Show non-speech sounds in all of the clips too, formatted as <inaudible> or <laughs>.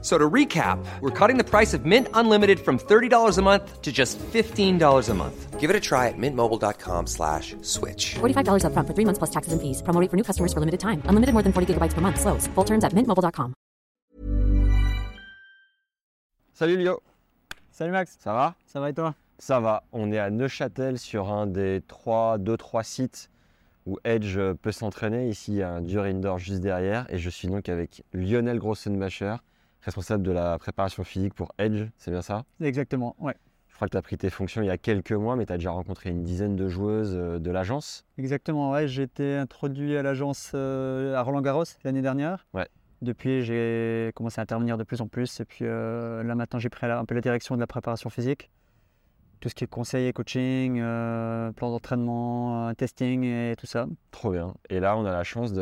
So to recap, we're cutting the price of Mint Unlimited from $30 a month to just $15 a month. Give it a try at mintmobile.com slash switch. $45 upfront for three months plus taxes and fees. Promo rate for new customers for limited time. Unlimited more than 40 gigabytes per month. Slows. Full terms at mintmobile.com. Salut Lio, Salut Max, ça va? Ça va et toi? Ça va, on est à Neuchâtel sur un des 3, 2-3 sites où Edge peut s'entraîner. Ici, il y a un dur indoor juste derrière et je suis donc avec Lionel Grossenmacher, responsable de la préparation physique pour Edge, c'est bien ça? Exactement, ouais. Je crois que tu as pris tes fonctions il y a quelques mois, mais tu as déjà rencontré une dizaine de joueuses euh, de l'agence. Exactement, ouais. J'ai été introduit à l'agence euh, à Roland Garros l'année dernière. Ouais. Depuis, j'ai commencé à intervenir de plus en plus. Et puis euh, là, maintenant, j'ai pris un peu la direction de la préparation physique. Tout ce qui est conseil et coaching, euh, plan d'entraînement, euh, testing et tout ça. Trop bien. Et là, on a la chance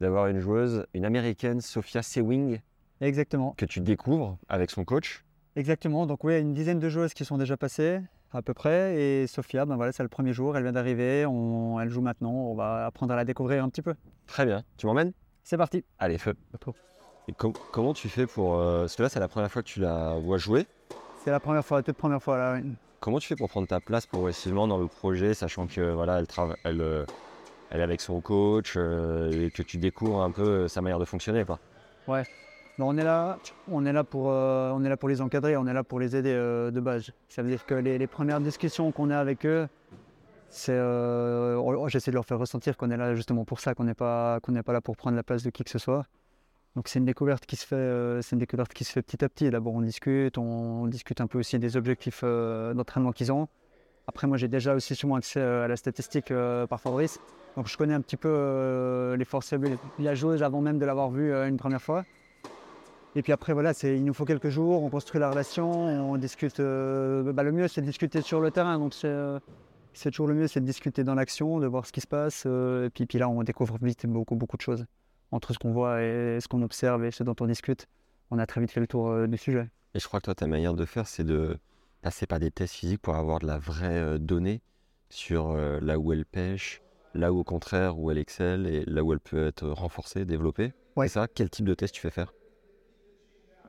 d'avoir une joueuse, une américaine, Sophia Sewing, Exactement, que tu découvres avec son coach. exactement. Donc oui, une dizaine de joueuses qui sont déjà passées à peu près. Et Sophia, ben voilà, c'est le premier jour, elle vient d'arriver. On- Elle joue maintenant, on va apprendre à la découvrir un petit peu. Très bien. Tu m'emmènes? C'est parti. Allez, feu. Et com- comment tu fais pour. euh, parce que là, c'est la première fois que tu la vois jouer. C'est la première fois, la toute première fois là. oui. Comment tu fais pour prendre ta place progressivement dans le projet, sachant que voilà, elle, trava- elle, euh, elle est avec son coach euh, et que tu découvres un peu sa manière de fonctionner quoi? Ouais. On est là, euh, on est là pour les encadrer, on est là pour les aider euh, de base. Ça veut dire que les, premières discussions qu'on a avec eux, c'est, euh, on- j'essaie de leur faire ressentir qu'on est là justement pour ça, qu'on n'est pas, là pour prendre la place de qui que ce soit. Donc c'est une découverte qui se fait, c'est une découverte qui se fait petit à petit. D'abord on discute, on, discute un peu aussi des objectifs d'entraînement qu'ils ont. Après moi j'ai déjà aussi sûrement accès à la statistique par Fabrice, donc je connais un petit peu les forces faibles de la joueuse avant même de l'avoir vue une première fois. Et puis après, voilà, il nous faut quelques jours, on construit la relation, on discute. euh, bah, le mieux, c'est de discuter sur le terrain. Donc, c'est, euh, c'est toujours le mieux, c'est de discuter dans l'action, de voir ce qui se passe. euh, et puis, puis là, on découvre vite beaucoup, beaucoup de choses. Entre ce qu'on voit et ce qu'on observe et ce dont on discute, on a très vite fait le tour du sujet. Et je crois que toi, ta manière de faire, c'est de passer par des tests physiques pour avoir de la vraie donnée sur là où elle pêche, là où au contraire où elle excelle et là où elle peut être renforcée, développée. Ouais. C'est ça? Quel type de test tu fais faire?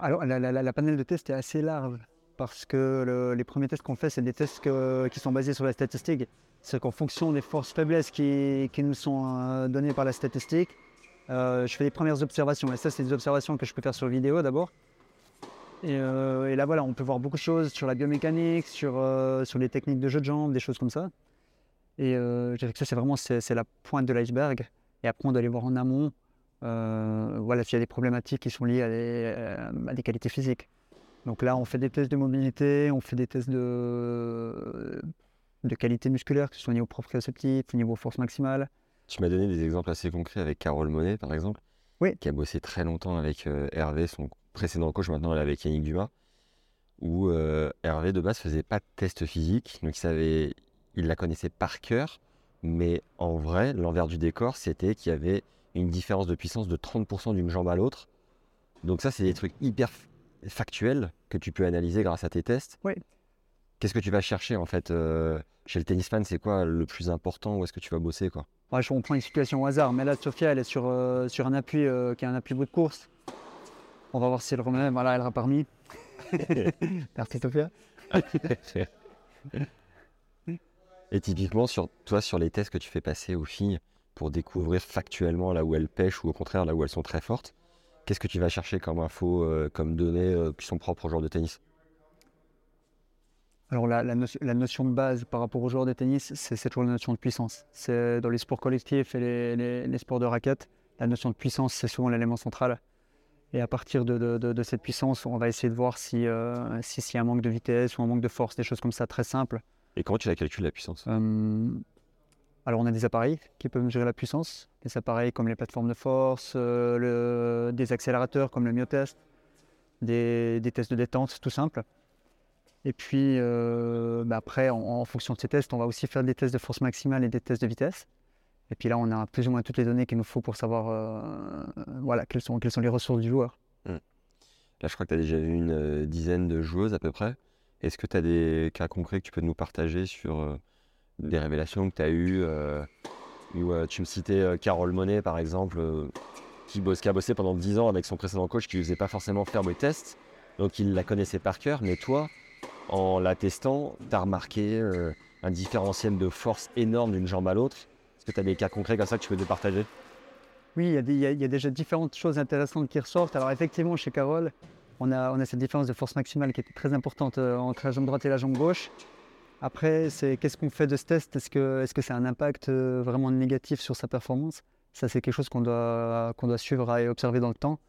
Alors, la, la, panel de tests est assez large parce que le- les premiers tests qu'on fait, c'est des tests qui sont basés sur la statistique. C'est qu'en fonction des forces-faiblesses qui, qui nous sont euh, données par la statistique, euh, je fais les premières observations. Et ça, c'est des observations que je peux faire sur vidéo d'abord. Et, euh, là, voilà, on peut voir beaucoup de choses sur la biomécanique, sur, les techniques de jeu de jambes, des choses comme ça. Et je dirais que ça, c'est vraiment c'est la pointe de l'iceberg. Et après, on doit aller voir en amont euh, voilà, s'il y a des problématiques qui sont liées à des, euh, à des qualités physiques. Donc là, on fait des tests de mobilité, on fait des tests de, de qualité musculaire, que ce soit au niveau proprioceptif, au niveau force maximale. Tu m'as donné des exemples assez concrets avec Carole Monet, par exemple, Oui. qui a bossé très longtemps avec euh, Hervé, son précédent coach, maintenant elle est avec Yannick Dumas, où euh, Hervé de base faisait pas de test physique, donc il savait, il la connaissait par cœur, mais en vrai, l'envers du décor, c'était qu'il y avait une différence de puissance de 30% d'une jambe à l'autre. Donc ça, c'est des trucs hyper factuels que tu peux analyser grâce à tes tests. Oui. Qu'est-ce que tu vas chercher en fait euh, chez le tennis fan C'est quoi le plus important Où est-ce que tu vas bosser quoi? Ouais, je- on prend une situation au hasard, mais là, Sofia, elle est sur, euh, sur un appui euh, qui est un appui bout de course. On va voir si elle remet. Voilà, elle aura parmi. <laughs> Merci, Sofia. <laughs> Et typiquement, sur toi, sur les tests que tu fais passer aux filles pour découvrir factuellement là où elles pêchent ou au contraire là où elles sont très fortes, qu'est-ce que tu vas chercher comme info, euh, comme données euh, qui sont propres au joueur de tennis? Alors la, la notion, la notion de base par rapport aux joueurs de tennis, c'est toujours la notion de puissance. C'est dans les sports collectifs et les, les- les sports de raquettes, la notion de puissance, c'est souvent l'élément central. Et à partir de, de- de- de cette puissance, on va essayer de voir si euh, si- s'il y a un manque de vitesse ou un manque de force, des choses comme ça très simples. Et comment tu la calcules la puissance? Euh, alors on a des appareils qui peuvent mesurer la puissance, des appareils comme les plateformes de force, euh, des accélérateurs comme le myotest, des, des tests de détente tout simples. Et puis euh, bah après, en, fonction de ces tests, on va aussi faire des tests de force maximale et des tests de vitesse. Et puis là, on a plus ou moins toutes les données qu'il nous faut pour savoir euh, voilà, quelles, sont, les ressources du joueur. Là, je crois que tu as déjà vu une dizaine de joueuses à peu près. Est-ce que tu as des cas concrets que tu peux nous partager sur des révélations que tu as eues euh, où, euh, Tu me citais euh, Carole Monet, par exemple, qui, a bossé pendant 10 ans avec son précédent coach qui ne faisait pas forcément faire des tests. Donc, il la connaissait par cœur. Mais toi, en la testant, tu as remarqué un différentiel de force énorme d'une jambe à l'autre. Est-ce que tu as des cas concrets comme ça que tu peux nous partager? Oui, il y, a déjà différentes choses intéressantes qui ressortent. Alors effectivement, chez Carole, on a, cette différence de force maximale qui est très importante entre la jambe droite et la jambe gauche. Après, c'est qu'est-ce qu'on fait de ce test? Est-ce que est-ce que c'est un impact euh, vraiment négatif sur sa performance? Ça, c'est quelque chose qu'on doit, qu'on doit suivre et observer dans le temps.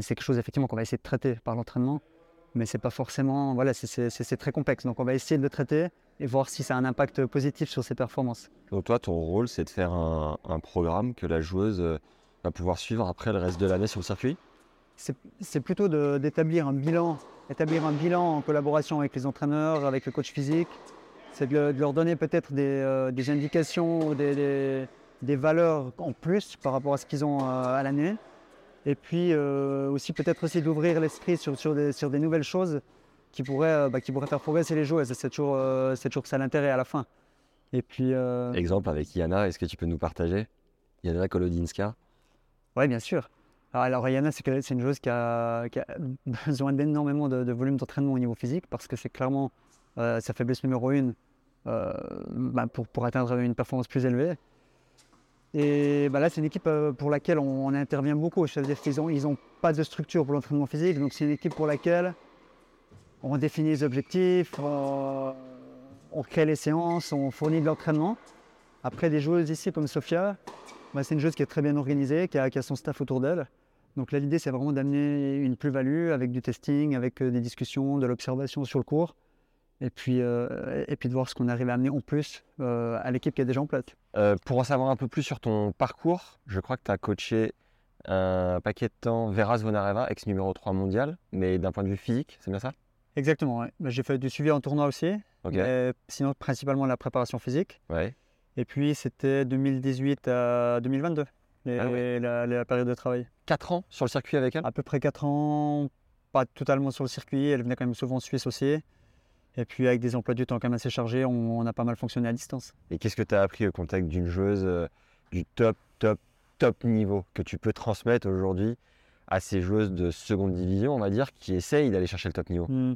C'est quelque chose effectivement qu'on va essayer de traiter par l'entraînement. Mais c'est pas forcément, voilà, c'est très complexe. Donc on va essayer de le traiter et voir si ça a un impact positif sur ses performances. Donc toi, ton rôle, c'est de faire un, un programme que la joueuse euh, va pouvoir suivre après le reste de l'année sur le circuit? C'est plutôt d'établir un bilan, établir un bilan en collaboration avec les entraîneurs, avec le coach physique. C'est de, le- de leur donner peut-être des, euh, des indications, des, des- des valeurs en plus par rapport à ce qu'ils ont euh, à l'année. Et puis euh, aussi peut-être aussi d'ouvrir l'esprit sur, sur, des, sur des nouvelles choses qui pourraient, bah, qui pourraient faire progresser les joueurs. C'est toujours, euh, toujours ça l'intérêt à la fin. Et puis, Exemple avec Yana, est-ce que tu peux nous partager? Yana Kolodinska? Oui, bien sûr. Alors, Yana, c'est une joueuse qui a, <laughs> besoin d'énormément de, volume d'entraînement au niveau physique parce que c'est clairement euh, sa faiblesse numéro une euh, bah, pour, pour atteindre une performance plus élevée. Et bah, là, c'est une équipe euh, pour laquelle on, intervient beaucoup. C'est-à-dire qu'ils n'ont ils ont pas de structure pour l'entraînement physique, donc c'est une équipe pour laquelle on définit les objectifs, on, on crée les séances, on fournit de l'entraînement. Après, des joueuses ici comme Sofia, bah, c'est une joueuse qui est très bien organisée, qui a, qui a son staff autour d'elle. Donc là, l'idée, c'est vraiment d'amener une plus-value avec du testing, avec euh, des discussions, de l'observation sur le cours, et puis, euh, et puis de voir ce qu'on arrive à amener en plus euh, à l'équipe qui est déjà en place. Euh, Pour en savoir un peu plus sur ton parcours, je crois que tu as coaché un paquet de temps Vera Zvonareva, ex numéro 3 mondial, mais d'un point de vue physique, c'est bien ça? Exactement, ouais. Bah, j'ai fait du suivi en tournoi aussi, mais sinon principalement la préparation physique. Ouais. Et puis c'était 2018 à 2022, les- Ah la, la période de travail. 4 ans sur le circuit avec elle À peu près 4 ans, pas totalement sur le circuit, elle venait quand même souvent en Suisse aussi. Et puis avec des emplois du temps quand même assez chargés, on, on a pas mal fonctionné à distance. Et qu'est-ce que tu as appris au contact d'une joueuse euh, du top, top, top niveau que tu peux transmettre aujourd'hui à ces joueuses de seconde division, on va dire, qui essayent d'aller chercher le top niveau? Hmm.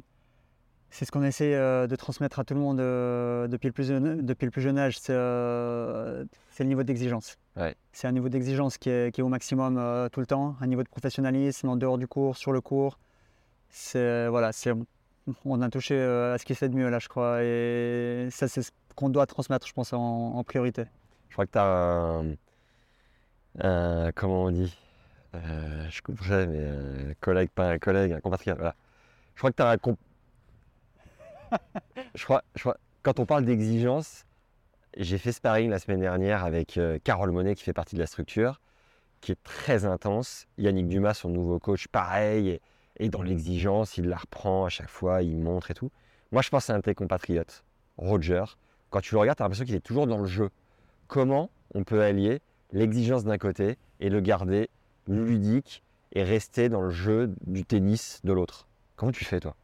C'est ce qu'on essaie euh, de transmettre à tout le monde euh, depuis, le plus jeune, depuis le plus jeune âge, c'est euh, le niveau d'exigence. Ouais. C'est un niveau d'exigence qui est, qui est au maximum tout le temps, un niveau de professionnalisme en dehors du cours, sur le cours. C'est voilà, on a touché à ce qui fait de mieux là, je crois, et ça c'est ce qu'on doit transmettre, je pense, en, en priorité. Je crois que tu as un, un- Comment on dit Je couperai, mais un collègue, pas un collègue, un compatriote. Voilà. Je crois que tu as un. Je, crois. Quand on parle d'exigence, j'ai fait sparring la semaine dernière avec euh, Carole Monet, qui fait partie de la structure, qui est très intense. Yannick Dumas, son nouveau coach, pareil. Et, et dans l'exigence, il la reprend à chaque fois, il montre et tout. Moi, je pense à un de tes compatriotes, Roger. Quand tu le regardes, tu as l'impression qu'il est toujours dans le jeu comment on peut allier l'exigence d'un côté et le garder ludique et rester dans le jeu du tennis de l'autre? Comment tu fais toi?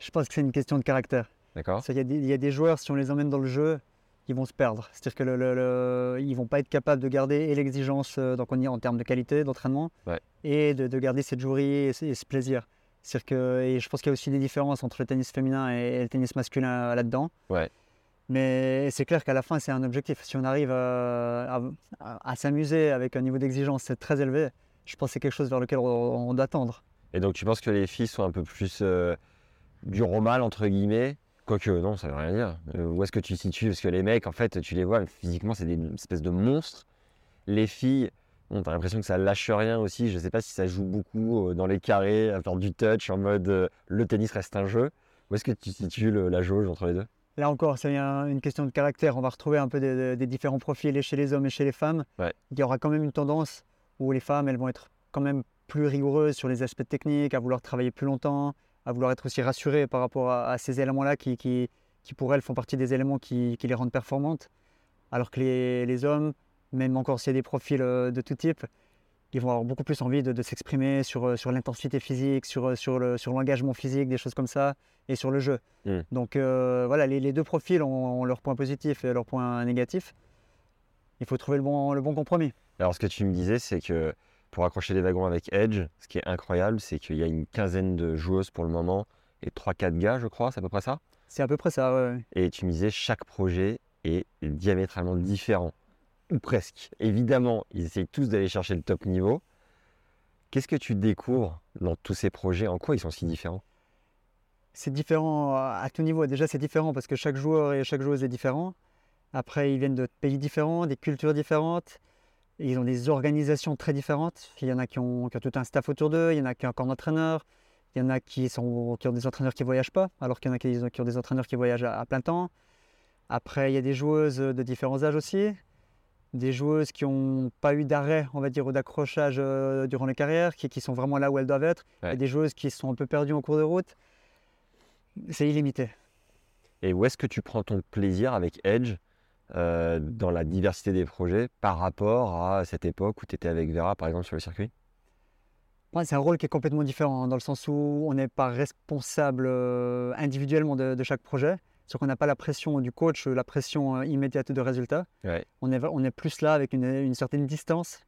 Je pense que c'est une question de caractère. D'accord Il y, a des- il y a des joueurs, si on les emmène dans le jeu, ils vont se perdre. C'est-à-dire qu'ils le, le- ils vont pas être capables de garder et l'exigence, euh, donc on y est en termes de qualité d'entraînement, Ouais. et de, de garder cette jouerie et, ce- et ce plaisir. C'est-à-dire que, et je pense qu'il y a aussi des différences entre le tennis féminin et, et le tennis masculin là-dedans. Ouais. Mais c'est clair qu'à la fin, c'est un objectif. Si on arrive à, à- à- à s'amuser avec un niveau d'exigence très élevé, je pense que c'est quelque chose vers lequel on, on doit tendre. Et donc tu penses que les filles sont un peu plus euh, du romal entre guillemets Quoique non, ça veut rien dire. Euh, où est-ce que tu situes? Parce que les mecs, en fait, tu les vois, physiquement, c'est des espèces de monstres. Les filles, bon, t'as l'impression que ça lâche rien aussi. Je sais pas si ça joue beaucoup euh, dans les carrés, à faire du touch, en mode euh, le tennis reste un jeu. Où est-ce que tu situes le- la jauge entre les deux? Là encore, c'est un- une question de caractère. On va retrouver un peu des, différents profils chez les hommes et chez les femmes. Ouais. Il y aura quand même une tendance où les femmes, elles vont être quand même plus rigoureuses sur les aspects techniques, à vouloir travailler plus longtemps, à vouloir être aussi rassurées par rapport à, à ces éléments-là qui, qui, qui, pour elles, font partie des éléments qui, qui les rendent performantes. Alors que les, les hommes, même encore s'il y a des profils euh, de tout type, ils vont avoir beaucoup plus envie de, de s'exprimer sur, euh, sur l'intensité physique, sur, euh, sur, le, sur l'engagement physique, des choses comme ça, et sur le jeu. Mm. Donc euh, voilà, les, les deux profils ont, ont leurs points positifs et leurs points négatifs. Il faut trouver le bon, le bon compromis. Alors, ce que tu me disais, c'est que pour accrocher des wagons avec Edge, ce qui est incroyable, c'est qu'il y a une quinzaine de joueuses pour le moment et 3-4 gars, je crois, c'est à peu près ça. C'est à peu près ça. ouais, ouais. Et tu me disais, chaque projet est diamétralement différent, ou presque. Évidemment, ils essayent tous d'aller chercher le top niveau. Qu'est-ce que tu découvres dans tous ces projets? En quoi ils sont si différents? C'est différent à tout niveau. Déjà, c'est différent parce que chaque joueur et chaque joueuse est différent. Après, ils viennent de pays différents, des cultures différentes. Ils ont des organisations très différentes. Il y en a qui ont, qui ont tout un staff autour d'eux, il y en a qui ont encore un entraîneur, il y en a qui, sont, qui ont des entraîneurs qui ne voyagent pas, alors qu'il y en a qui, qui ont des entraîneurs qui voyagent à, à plein temps. Après, il y a des joueuses de différents âges aussi, des joueuses qui n'ont pas eu d'arrêt, on va dire, ou d'accrochage euh, durant les carrières, qui, qui sont vraiment là où elles doivent être, Ouais. et des joueuses qui sont un peu perdues en cours de route. C'est illimité. Et où est-ce que tu prends ton plaisir avec Edge? Euh, dans la diversité des projets par rapport à cette époque où tu étais avec Vera, par exemple, sur le circuit? Ouais, c'est un rôle qui est complètement différent, dans le sens où on n'est pas responsable euh, individuellement de, de chaque projet. C'est qu'on n'a pas la pression du coach, la pression euh, immédiate de résultat. Ouais. On, est, on est plus là avec une, une certaine distance,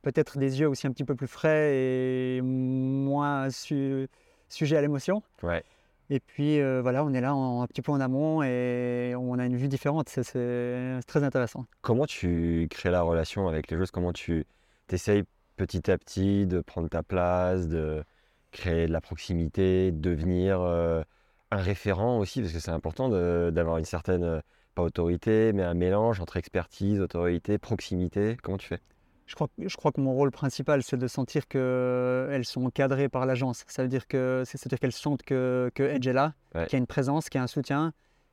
peut-être des yeux aussi un petit peu plus frais et moins su- sujet à l'émotion. Ouais. Et puis euh, voilà, on est là en- un petit peu en amont et on a une vue différente. C'est- très intéressant. Comment tu crées la relation avec les joueuses Comment tu essayes petit à petit de prendre ta place, de créer de la proximité, de devenir euh, un référent aussi? Parce que c'est important d'avoir une certaine, euh, pas autorité, mais un mélange entre expertise, autorité, proximité. Comment tu fais? Je crois, que- je crois que mon rôle principal, c'est de sentir qu'elles sont cadrées par l'agence. Ça veut dire que c'est-à-dire qu'elles sentent que, que Edge est là, Ouais. qu'il y a une présence, qu'il y a un soutien,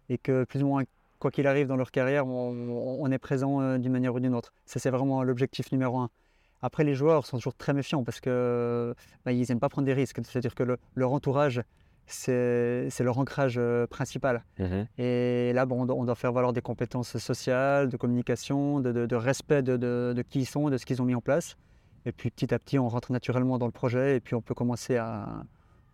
et que plus ou moins, quoi qu'il arrive dans leur carrière, on, on est présent euh, d'une manière ou d'une autre. Ça, c'est vraiment l'objectif numéro un. Après, les joueurs sont toujours très méfiants parce que bah, ils n'aiment pas prendre des risques. C'est-à-dire que le- leur entourage, c'est leur ancrage euh, principal. Et là, bon, on, doit, faire valoir des compétences sociales, de communication, de, de- de respect de, de- qui ils sont, de ce qu'ils ont mis en place. Et puis petit à petit, on rentre naturellement dans le projet et puis on peut commencer à,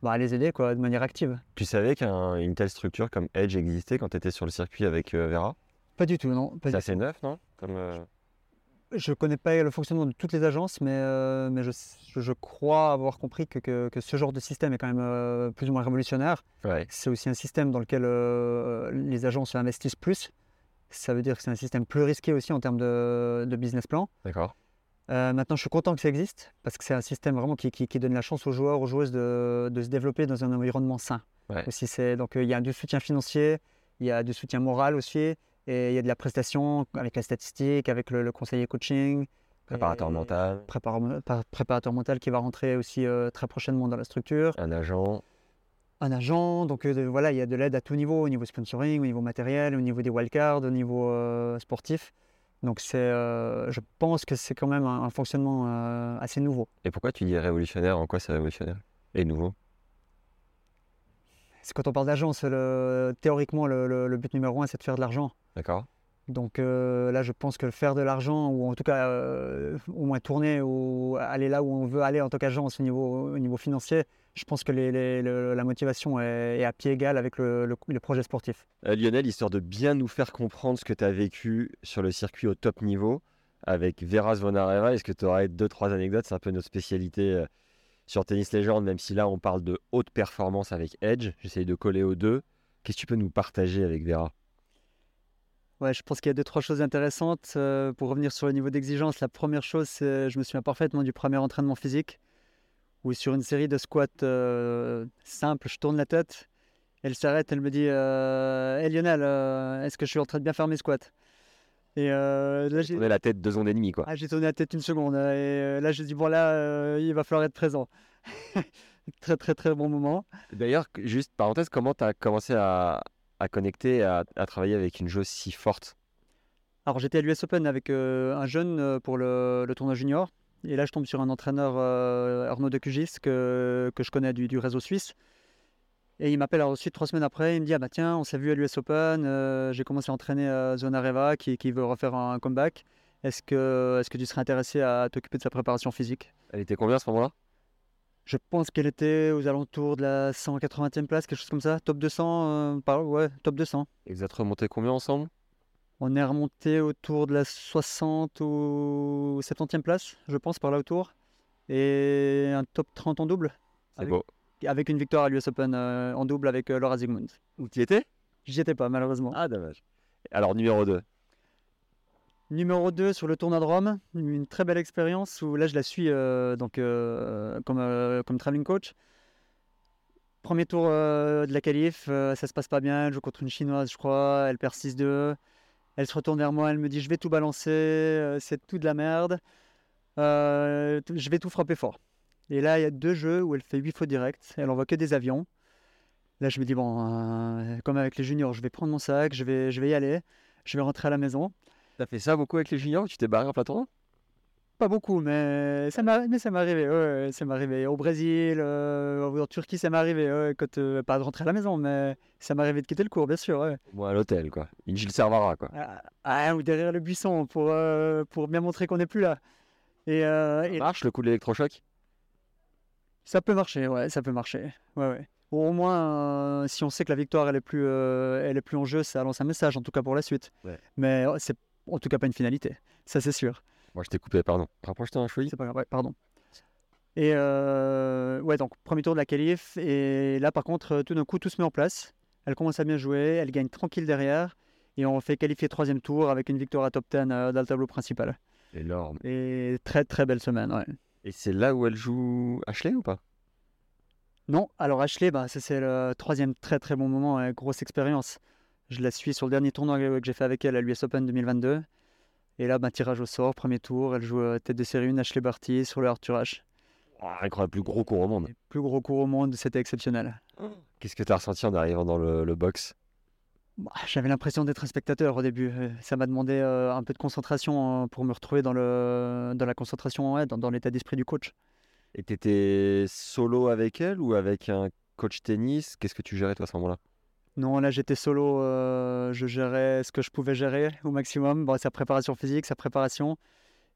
bah, à les aider quoi, de manière active. Tu savais qu'une telle structure comme Edge existait quand tu étais sur le circuit avec euh, Vera? Pas du tout, non. C'est assez neuf, non? Comme, euh. Je ne connais pas le fonctionnement de toutes les agences, mais, euh, mais je, je- crois avoir compris que, que- que ce genre de système est quand même euh, plus ou moins révolutionnaire. Ouais. C'est aussi un système dans lequel euh, les agences investissent plus. Ça veut dire que c'est un système plus risqué aussi en termes de, de business plan. D'accord. Maintenant, je suis content que ça existe parce que c'est un système vraiment qui, qui- qui donne la chance aux joueurs, aux joueuses de, de se développer dans un environnement sain. Ouais. Aussi, c'est, donc, il y a du soutien financier, il y a du soutien moral aussi, et il y a de la prestation avec la statistique, avec le, le conseiller coaching. Préparateur et- mental, prépara- par- préparateur mental qui va rentrer aussi euh, très prochainement dans la structure. un agent. Un agent, donc euh, de- voilà, il y a de l'aide à tout niveau, au niveau sponsoring, au niveau matériel, au niveau des wildcards, au niveau euh, sportif. Donc c'est, je pense que c'est quand même un, un fonctionnement assez nouveau. Et pourquoi tu dis révolutionnaire? En quoi c'est révolutionnaire? Et nouveau? Quand on parle d'agence, le- théoriquement le, le- le but numéro un c'est de faire de l'argent. D'accord Donc euh, là je pense que faire de l'argent, ou en tout cas euh, au moins tourner ou aller là où on veut aller en tant qu'agence au niveau, au niveau financier, je pense que les- les- le- la motivation est, est à pied égal avec le- le- le projet sportif. Euh, Lionel, histoire de bien nous faire comprendre ce que tu as vécu sur le circuit au top niveau avec Vera Zvonareva, est-ce que tu aurais deux, trois anecdotes C'est un peu notre spécialité euh, sur Tennis Légende, même si là on parle de haute performance avec Edge. J'essaye de coller aux deux. Qu'est-ce que tu peux nous partager avec Vera? Ouais, je pense qu'il y a deux, trois choses intéressantes. Euh, pour revenir sur le niveau d'exigence, la première chose, c'est, je me souviens parfaitement du premier entraînement physique, où sur une série de squats euh, simples, je tourne la tête, elle s'arrête, elle me dit euh, Lionel, euh, est-ce que je suis en train de bien faire mes squats? Et euh, là, j'ai, est la tête de zone ennemie, quoi. ah, j'ai tourné la tête une seconde, euh, et euh, là, je dis Bon, là, euh, il va falloir être présent. <laughs> très, très, très bon moment. D'ailleurs, juste parenthèse, comment tu as commencé à, à connecter, à, à travailler avec une joueuse si forte? Alors j'étais à l'US Open avec euh, un jeune pour le, le tournoi junior. Et là je tombe sur un entraîneur, Arnaud de Cugis, que, que je connais du, du réseau suisse. Et il m'appelle ensuite trois semaines après, il me dit Ah bah tiens, on s'est vu à l'US Open, euh, j'ai commencé à entraîner à Zonareva qui, qui veut refaire un comeback. Est-ce que, est que tu serais intéressé à t'occuper de sa préparation physique? Elle était combien à ce moment-là? Je pense qu'elle était aux alentours de la 180e place, quelque chose comme ça. Top 200, euh, par- ouais, top 200. Et vous êtes remonté combien ensemble? On est remonté autour de la 60 ou 70e place, je pense, par là autour. Et un top 30 en double, C'est beau. Avec une victoire à l'US Open euh, en double avec euh, Laura Zygmunt. Où tu étais? J'y étais pas, malheureusement. Ah, dommage. Alors, numéro 2. Numéro 2 sur le tournoi de Rome, une très belle expérience où là je la suis euh, donc, comme, comme traveling coach. Premier tour euh, de la qualif, euh, ça se passe pas bien, elle joue contre une chinoise je crois, elle perd 6-2. Elle se retourne vers moi, elle me dit je vais tout balancer, euh, c'est tout de la merde, je vais tout frapper fort. Et là il y a deux jeux où elle fait 8 fautes directes, elle envoie que des avions. Là je me dis bon, euh, comme avec les juniors, je vais prendre mon sac, je vais, je vais y aller, je vais rentrer à la maison. T'as fait ça beaucoup avec les juniors? Tu t'es barré en tournoi Pas beaucoup, mais ça m'est ça arrivé. ouais, ça m'est arrivé au Brésil, euh, en Turquie, ça m'est arrivé. ouais, quand, euh, pas de rentrer à la maison, mais ça m'est arrivé de quitter le cours, bien sûr. ouais. Moi, à l'hôtel, quoi. Une Gilles Servara, quoi. Ah, ah, ou derrière le buisson pour, euh, pour bien montrer qu'on n'est plus là. Et, et Marche le coup de l'électrochoc? Ça peut marcher, ouais, ça peut marcher. Ouais, ouais. Ou au moins, euh, si on sait que la victoire elle est plus, euh, elle est plus en jeu, ça lance un message, en tout cas pour la suite. Ouais. Mais euh, c'est en tout cas pas une finalité, ça c'est sûr. Moi, je t'ai coupé, pardon. Rapproche-toi un chouï. C'est pas grave, ouais, pardon. Et ouais, donc premier tour de la qualif. Et là, par contre, tout d'un coup, tout se met en place. Elle commence à bien jouer, elle gagne tranquille derrière. Et on fait qualifier troisième tour avec une victoire à top 10 euh, dans le tableau principal. Énorme. Et très très belle semaine, ouais. Et c'est là où elle joue Ashley ou pas? Non, alors Ashley, bah, ça c'est le troisième très très bon moment, grosse expérience. Je la suis sur le dernier tournoi que j'ai fait avec elle à l'US Open 2022. Et là, bah, tirage au sort, premier tour, elle joue euh, tête de série 1, Ashley Barty sur le Arthur H. Ah, Incroyable, plus gros cours au monde. Plus gros cours au monde, c'était exceptionnel. Qu'est-ce que t'as ressenti en arrivant dans le, le box? Bah, J'avais l'impression d'être un spectateur au début. Euh, Ça m'a demandé euh, un peu de concentration euh, pour me retrouver dans, le, dans la concentration, ouais, dans, dans l'état d'esprit du coach. Et t'étais solo avec elle ou avec un coach tennis? Qu'est-ce que tu gérais toi à ce moment-là? Non, là j'étais solo, euh, je gérais ce que je pouvais gérer au maximum. Bon, sa préparation physique, sa préparation.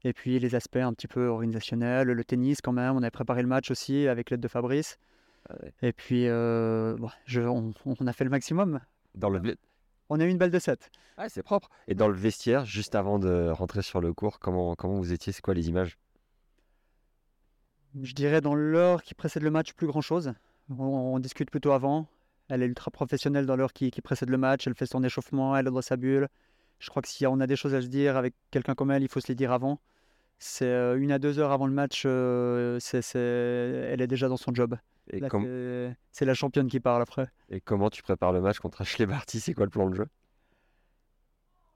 Et puis les aspects un petit peu organisationnels, le tennis quand même. On avait préparé le match aussi avec l'aide de Fabrice. Ah. Et puis euh, bon, je- on, on a fait le maximum. Dans le On a eu une balle de 7. Ah, c'est propre. Et dans le vestiaire, juste avant de rentrer sur le cours, comment, comment vous étiez? C'est quoi les images? Je dirais dans l'heure qui précède le match, plus grand chose. On, on discute plutôt avant. Elle est ultra professionnelle dans l'heure qui, qui précède le match. Elle fait son échauffement, elle est dans sa bulle. Je crois que si on a des choses à se dire avec quelqu'un comme elle, il faut se les dire avant. C'est euh, une à deux heures avant le match, euh, c'est, c'est- elle est déjà dans son job. com- c'est, la championne qui parle après. et comment tu prépares le match contre Ashley Barty? C'est quoi le plan de jeu?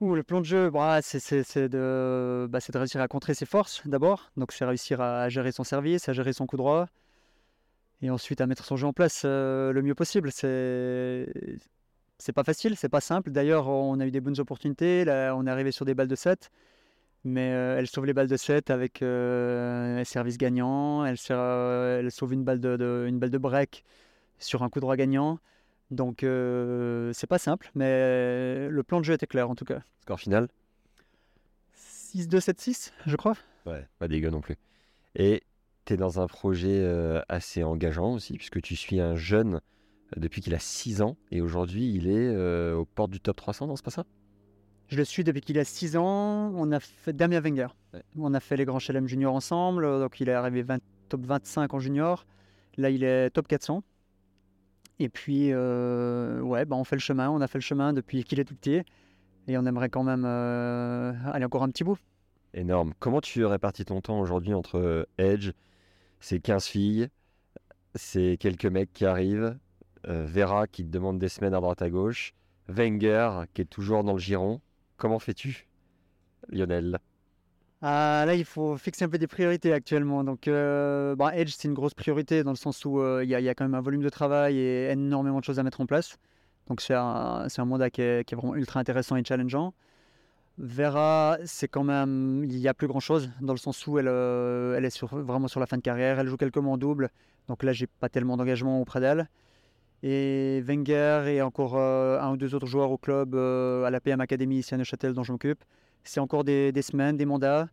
Ouh, le plan de jeu, bah, c'est, de, bah, de réussir à contrer ses forces d'abord. Donc c'est réussir à gérer son service, à gérer son coup droit. Et ensuite à mettre son jeu en place euh, le mieux possible. C'est, c'est pas facile, c'est pas simple. D'ailleurs, on a eu des bonnes opportunités. Là, on est arrivé sur des balles de 7. Mais euh, elle sauve les balles de 7 avec euh, un service gagnant. Elle, euh, sauve une balle de, de- une balle de break sur un coup droit gagnant. Donc c'est pas simple, mais le plan de jeu était clair en tout cas. Score final? 6-2, 7-6, je crois. Ouais, pas dégueu non plus. Et tu es dans un projet assez engageant aussi, puisque tu suis un jeune depuis qu'il a 6 ans, et aujourd'hui il est aux portes du top 300, non, c'est pas ça? Je le suis depuis qu'il a 6 ans. On a fait Damien Wenger. Ouais. On a fait les grands chelem juniors ensemble. Donc il est arrivé 20 top 25 en junior. Là, il est top 400. Et puis, euh, ouais, bah, on fait le chemin. On a fait le chemin depuis qu'il est tout petit. Et on aimerait quand même euh, aller encore un petit bout. Énorme. Comment tu répartis ton temps aujourd'hui entre euh, Edge, ces 15 filles, ces quelques mecs qui arrivent, euh, Vera qui te demande des semaines à droite à gauche, Wenger qui est toujours dans le giron? Comment fais-tu, Lionel? Ah, là, il faut fixer un peu des priorités actuellement. Donc, euh, bah, Edge, c'est une grosse priorité dans le sens où euh, il y, a- quand même un volume de travail et énormément de choses à mettre en place. Donc, c'est un, un mandat qui est, vraiment ultra intéressant et challengeant. Vera, c'est quand même, il y a plus grand chose dans le sens où elle, euh, est vraiment sur la fin de carrière. Elle joue quelques mois en double. Donc là, j'ai pas tellement d'engagement auprès d'elle. Et Wenger et encore euh, un ou deux autres joueurs au club, euh, à la PM Academy ici à Neuchâtel dont je m'occupe. C'est encore des, des semaines, des mandats.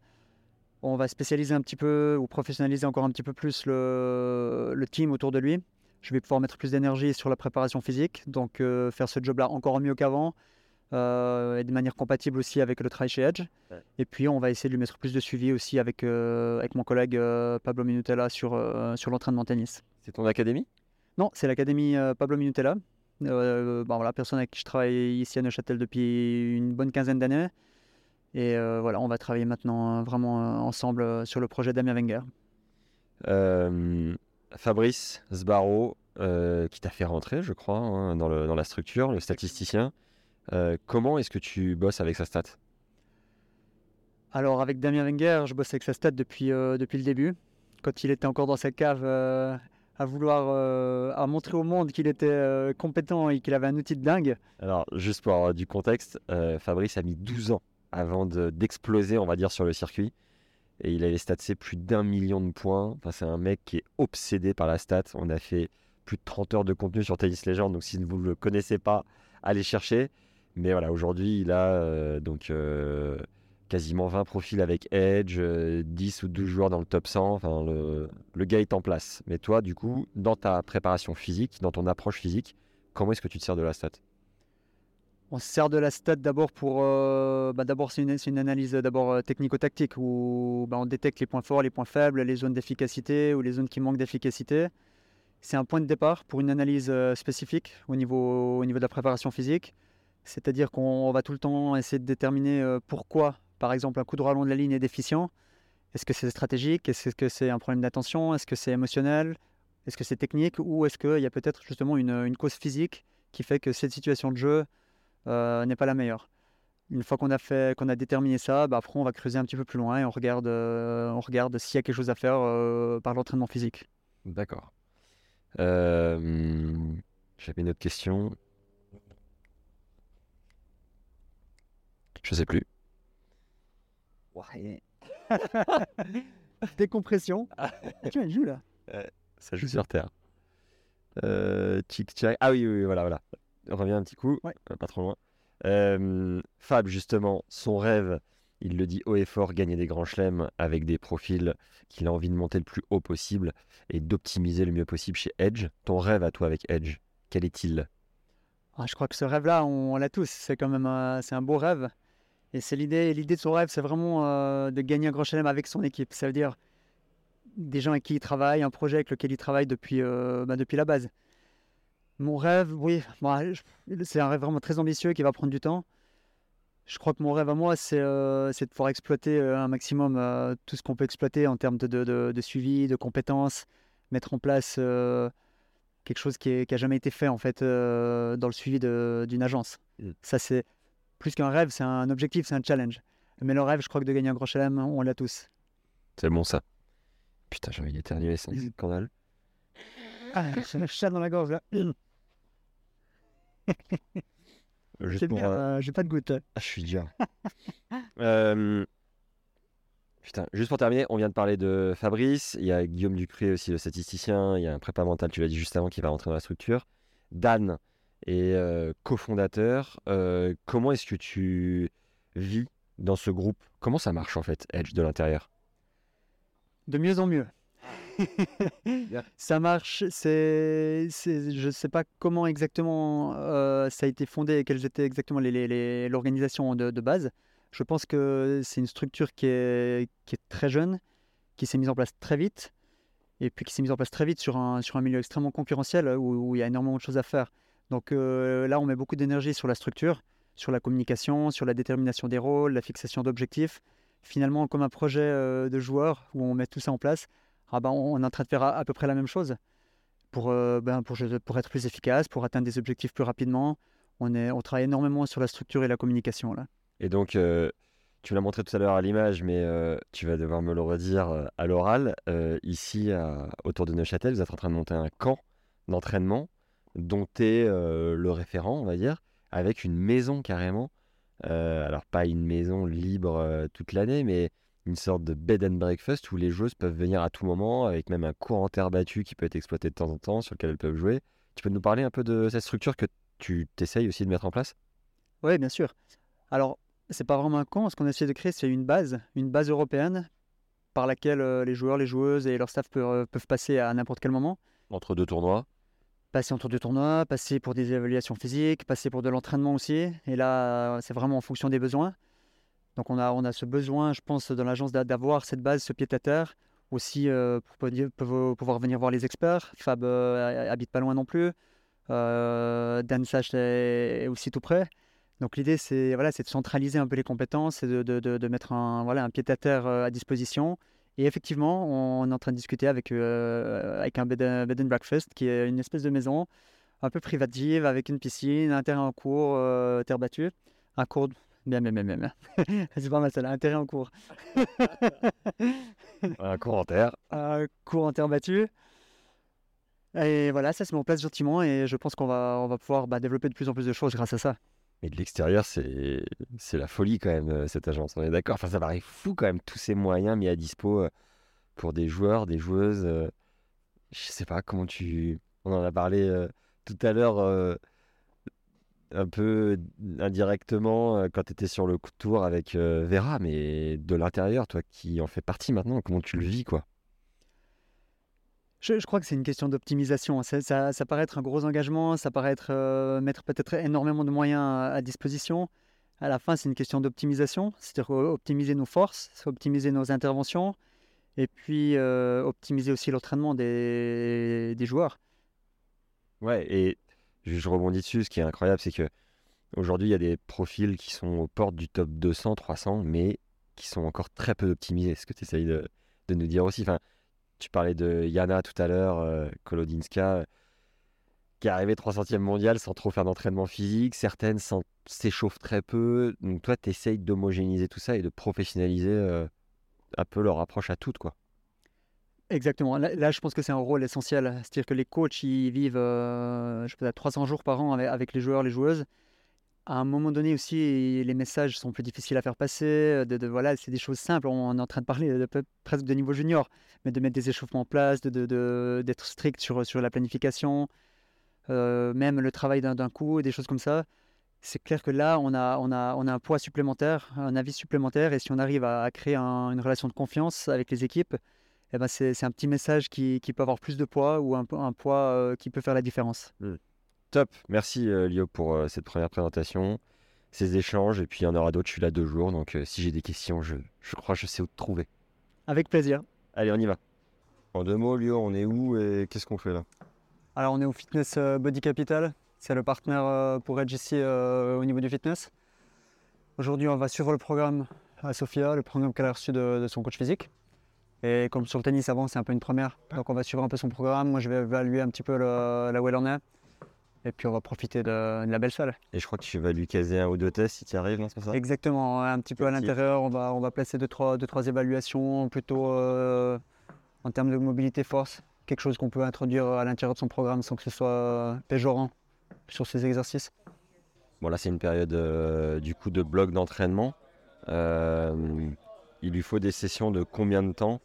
On va spécialiser un petit peu ou professionnaliser encore un petit peu plus le, le team autour de lui. Je vais pouvoir mettre plus d'énergie sur la préparation physique, donc euh, faire ce job-là encore mieux qu'avant et de manière compatible aussi avec le travail chez Edge. Ouais. Et puis on va essayer de lui mettre plus de suivi aussi avec, avec mon collègue Pablo Minutella sur, sur l'entraînement tennis. C'est ton académie? Non, c'est l'académie euh, Pablo Minutella. Euh, bon, voilà, personne avec qui je travaille ici à Neuchâtel depuis une bonne quinzaine d'années. Et euh, voilà, on va travailler maintenant euh, vraiment euh, ensemble euh, sur le projet Damien Wenger. Euh, Fabrice Sbarro, euh, qui t'a fait rentrer, je crois, hein, dans, le- dans la structure, le statisticien. Euh, comment est-ce que tu bosses avec sa stat? Alors avec Damien Wenger, je bosse avec sa stat depuis, euh, depuis le début. Quand il était encore dans sa cave euh, à vouloir euh, à montrer au monde qu'il était euh, compétent et qu'il avait un outil de dingue. Alors, juste pour avoir du contexte, euh, Fabrice a mis 12 ans avant de- d'exploser, on va dire, sur le circuit. Et il avait statsé plus d'un million de points. Enfin, c'est un mec qui est obsédé par la stat. On a fait plus de 30 heures de contenu sur Tennis Legend. Donc, si vous ne le connaissez pas, allez chercher. Mais voilà, aujourd'hui, il a donc quasiment 20 profils avec Edge, euh, 10 ou 12 joueurs dans le top 100. Enfin, le, gars est en place. Mais toi, du coup, dans ta préparation physique, dans ton approche physique, comment est-ce que tu te sers de la stat? On se sert de la stat d'abord pour. euh, bah, d'abord, c'est une, analyse euh, d'abord euh, technico-tactique où bah, on détecte les points forts, les points faibles, les zones d'efficacité ou les zones qui manquent d'efficacité. C'est un point de départ pour une analyse euh, spécifique au niveau, au niveau de la préparation physique. C'est-à-dire qu'on va tout le temps essayer de déterminer euh, pourquoi, par exemple, un coup droit long de la ligne est déficient. Est-ce que c'est stratégique? Est-ce que c'est un problème d'attention? Est-ce que c'est émotionnel? Est-ce que c'est technique? Ou est-ce qu'il y a peut-être justement une, cause physique qui fait que cette situation de jeu euh, n'est pas la meilleure? Une fois qu'on a fait, qu'on a déterminé ça, bah, après on va creuser un petit peu plus loin et on regarde, euh, on regarde s'il y a quelque chose à faire euh, par l'entraînement physique. D'accord. J'avais une autre question. Je sais plus. <laughs> Décompression. <laughs> tu m'as joué là. Ça joue sur Terre. Euh, tchic, tchac. Ah oui, oui, oui, voilà, voilà. On revient un petit coup, Ouais. euh, pas trop loin. Euh, Fab, justement, son rêve, il le dit haut et fort, gagner des grands chelems avec des profils qu'il a envie de monter le plus haut possible et d'optimiser le mieux possible chez Edge. Ton rêve à toi avec Edge, quel est-il? Ah, je crois que ce rêve-là, on, on l'a tous. C'est quand même un, c'est un beau rêve. Et c'est l'idée, l'idée de son rêve, c'est vraiment euh, de gagner un grand chelem avec son équipe. Ça veut dire des gens avec qui il travaille, un projet avec lequel il travaille depuis, euh, bah, depuis la base. Mon rêve, oui, je- c'est un rêve vraiment très ambitieux qui va prendre du temps. Je crois que mon rêve à moi, c'est euh, de pouvoir exploiter un maximum tout ce qu'on peut exploiter en termes de, de- de- de suivi, de compétences, mettre en place quelque chose qui n'a jamais été fait en fait dans le suivi d'une agence. Mm. Ça, c'est plus qu'un rêve, c'est un objectif, c'est un challenge. Mais le rêve, je crois que de gagner un grand chelem, on l'a tous. C'est bon ça. Putain, j'ai envie d'éternuer, c'est un <laughs> scandale. Ah, j'ai un chat dans la gorge là. Juste C'est pour, euh, euh, j'ai pas de goutte. Ah, je suis. <laughs> Euh, Putain, juste pour terminer, on vient de parler de Fabrice. Il y a Guillaume Ducré aussi, le statisticien. Il y a un prépa mental, tu l'as dit juste avant, qui va rentrer dans la structure. Dan euh, cofondateur. Euh, comment est-ce que tu vis dans ce groupe? Comment ça marche en fait, Edge de l'intérieur? De mieux en mieux. <laughs> Ça marche. C'est, je sais pas comment exactement euh, ça a été fondé et quelles étaient exactement les, les- les- l'organisation de, de base. Je pense que c'est une structure qui est, qui est très jeune, qui s'est mise en place très vite, et puis qui s'est mise en place très vite sur un, sur un milieu extrêmement concurrentiel où, où il y a énormément de choses à faire. Donc euh, là, on met beaucoup d'énergie sur la structure, sur la communication, sur la détermination des rôles, la fixation d'objectifs. Finalement, comme un projet euh, de joueurs où on met tout ça en place, ah ben, on est en train de faire à, peu près la même chose pour, euh, ben, pour, être plus efficace, pour atteindre des objectifs plus rapidement. On, est, on travaille énormément sur la structure et la communication là. Et donc, tu l'as montré tout à l'heure à l'image, mais tu vas devoir me le redire à l'oral. Ici, autour de Neuchâtel, vous êtes en train de monter un camp d'entraînement dont tu es le référent, on va dire, avec une maison carrément. Alors, pas une maison libre toute l'année, mais une sorte de bed and breakfast où les joueuses peuvent venir à tout moment, avec même un cours en terre battue qui peut être exploité de temps en temps, sur lequel elles peuvent jouer. Tu peux nous parler un peu de cette structure que tu t'essayes aussi de mettre en place? Oui, bien sûr. Alors, c'est pas vraiment un camp. Ce qu'on essaie de créer, c'est une base, une base européenne par laquelle les joueurs, les joueuses et leur staff peuvent, euh, peuvent passer à n'importe quel moment. Entre deux tournois Passer entre deux tournois, passer pour des évaluations physiques, passer pour de l'entraînement aussi. Et là, c'est vraiment en fonction des besoins. Donc, on a, on a ce besoin, je pense, dans l'agence d'a- d'avoir cette base, ce pied à terre. Aussi, euh, pour pouvoir- venir voir les experts. Fab euh, habite pas loin non plus. Euh, Dan Sach est aussi tout près. Donc l'idée, c'est voilà, de centraliser un peu les compétences et de, de- de- mettre un, voilà, un pied-à-terre euh, à disposition. Et effectivement, on est en train de discuter avec, euh, avec un bed, and- bed and breakfast qui est une espèce de maison un peu privative avec une piscine, un terrain en cours, euh, terre battue, un cours. de- Bien, bien, bien, bien. <laughs> c'est pas mal, ça, là, un terrain en cours. <laughs> Un commentaire. un cours en terre battue. Et voilà, ça se met en place gentiment et je pense qu'on va, on va pouvoir bah, développer de plus en plus de choses grâce à ça. Mais de l'extérieur, c'est la folie quand même, euh, cette agence. On est d'accord Enfin, ça paraît fou quand même, tous ces moyens mis à dispo euh, pour des joueurs, des joueuses. euh, Je sais pas comment tu. On en a parlé euh, tout à l'heure, un peu indirectement, quand tu étais sur le tour avec Vera, mais de l'intérieur, toi qui en fais partie maintenant, comment tu le vis, quoi? Je, crois que c'est une question d'optimisation. Ça, ça, ça paraît être un gros engagement, ça paraît être euh, mettre peut-être énormément de moyens à, à disposition. À la fin, c'est une question d'optimisation, c'est-à-dire euh, optimiser nos forces, optimiser nos interventions, et puis euh, optimiser aussi l'entraînement des, joueurs. Ouais, et je, je rebondis dessus, ce qui est incroyable, c'est que aujourd'hui, il y a des profils qui sont aux portes du top 200, 300, mais qui sont encore très peu optimisés. Ce que tu essayes de, de nous dire aussi. Enfin, tu parlais de Yana tout à l'heure, euh, Kolodinska, euh, qui est arrivée 300e mondiale sans trop faire d'entraînement physique. Certaines s'échauffent très peu. Donc toi, tu essayes d'homogénéiser tout ça et de professionnaliser euh, un peu leur approche à toutes, quoi. Exactement. Là, je pense que c'est un rôle essentiel. C'est-à-dire que les coachs, ils vivent euh, je sais pas, 300 jours par an avec les joueurs, les joueuses. À un moment donné aussi, les messages sont plus difficiles à faire passer. De, de- voilà, c'est des choses simples. On est en train de parler de, peu- presque de niveau junior, mais de mettre des échauffements en place, de, de- de- d'être strict sur, sur la planification, euh, même le travail d'un, coup, des choses comme ça. C'est clair que là, on a, on, a, on a un poids supplémentaire, un avis supplémentaire. Et si on arrive à, créer un- une relation de confiance avec les équipes, eh ben c'est, un petit message qui, qui peut avoir plus de poids ou un, un poids euh, qui peut faire la différence. Top, merci euh, Lio pour euh, cette première présentation, ces échanges, et puis il y en aura d'autres, je suis là deux jours, donc euh, si j'ai des questions, je, je crois que je sais où te trouver. Avec plaisir. Allez, on y va. En deux mots, Lio, on est où et qu'est-ce qu'on fait là? Alors on est au Fitness Body Capital, c'est le partenaire pour Edge ici euh, au niveau du fitness. Aujourd'hui on va suivre le programme à Sofia, le programme qu'elle a reçu de, de son coach physique. Et comme sur le tennis avant c'est un peu une première, donc on va suivre un peu son programme, moi je vais évaluer un petit peu le- là où elle en est. Et puis on va profiter de, de la belle salle. Et je crois que tu vas lui caser un ou deux tests si tu y arrives, non, c'est ça? Exactement, un petit peu à l'intérieur, on va, on va placer deux trois, deux, trois évaluations plutôt euh, en termes de mobilité force, quelque chose qu'on peut introduire à l'intérieur de son programme sans que ce soit euh, péjorant sur ces exercices. Bon, là, c'est une période euh, du coup de bloc d'entraînement. Euh, il lui faut des sessions de combien de temps?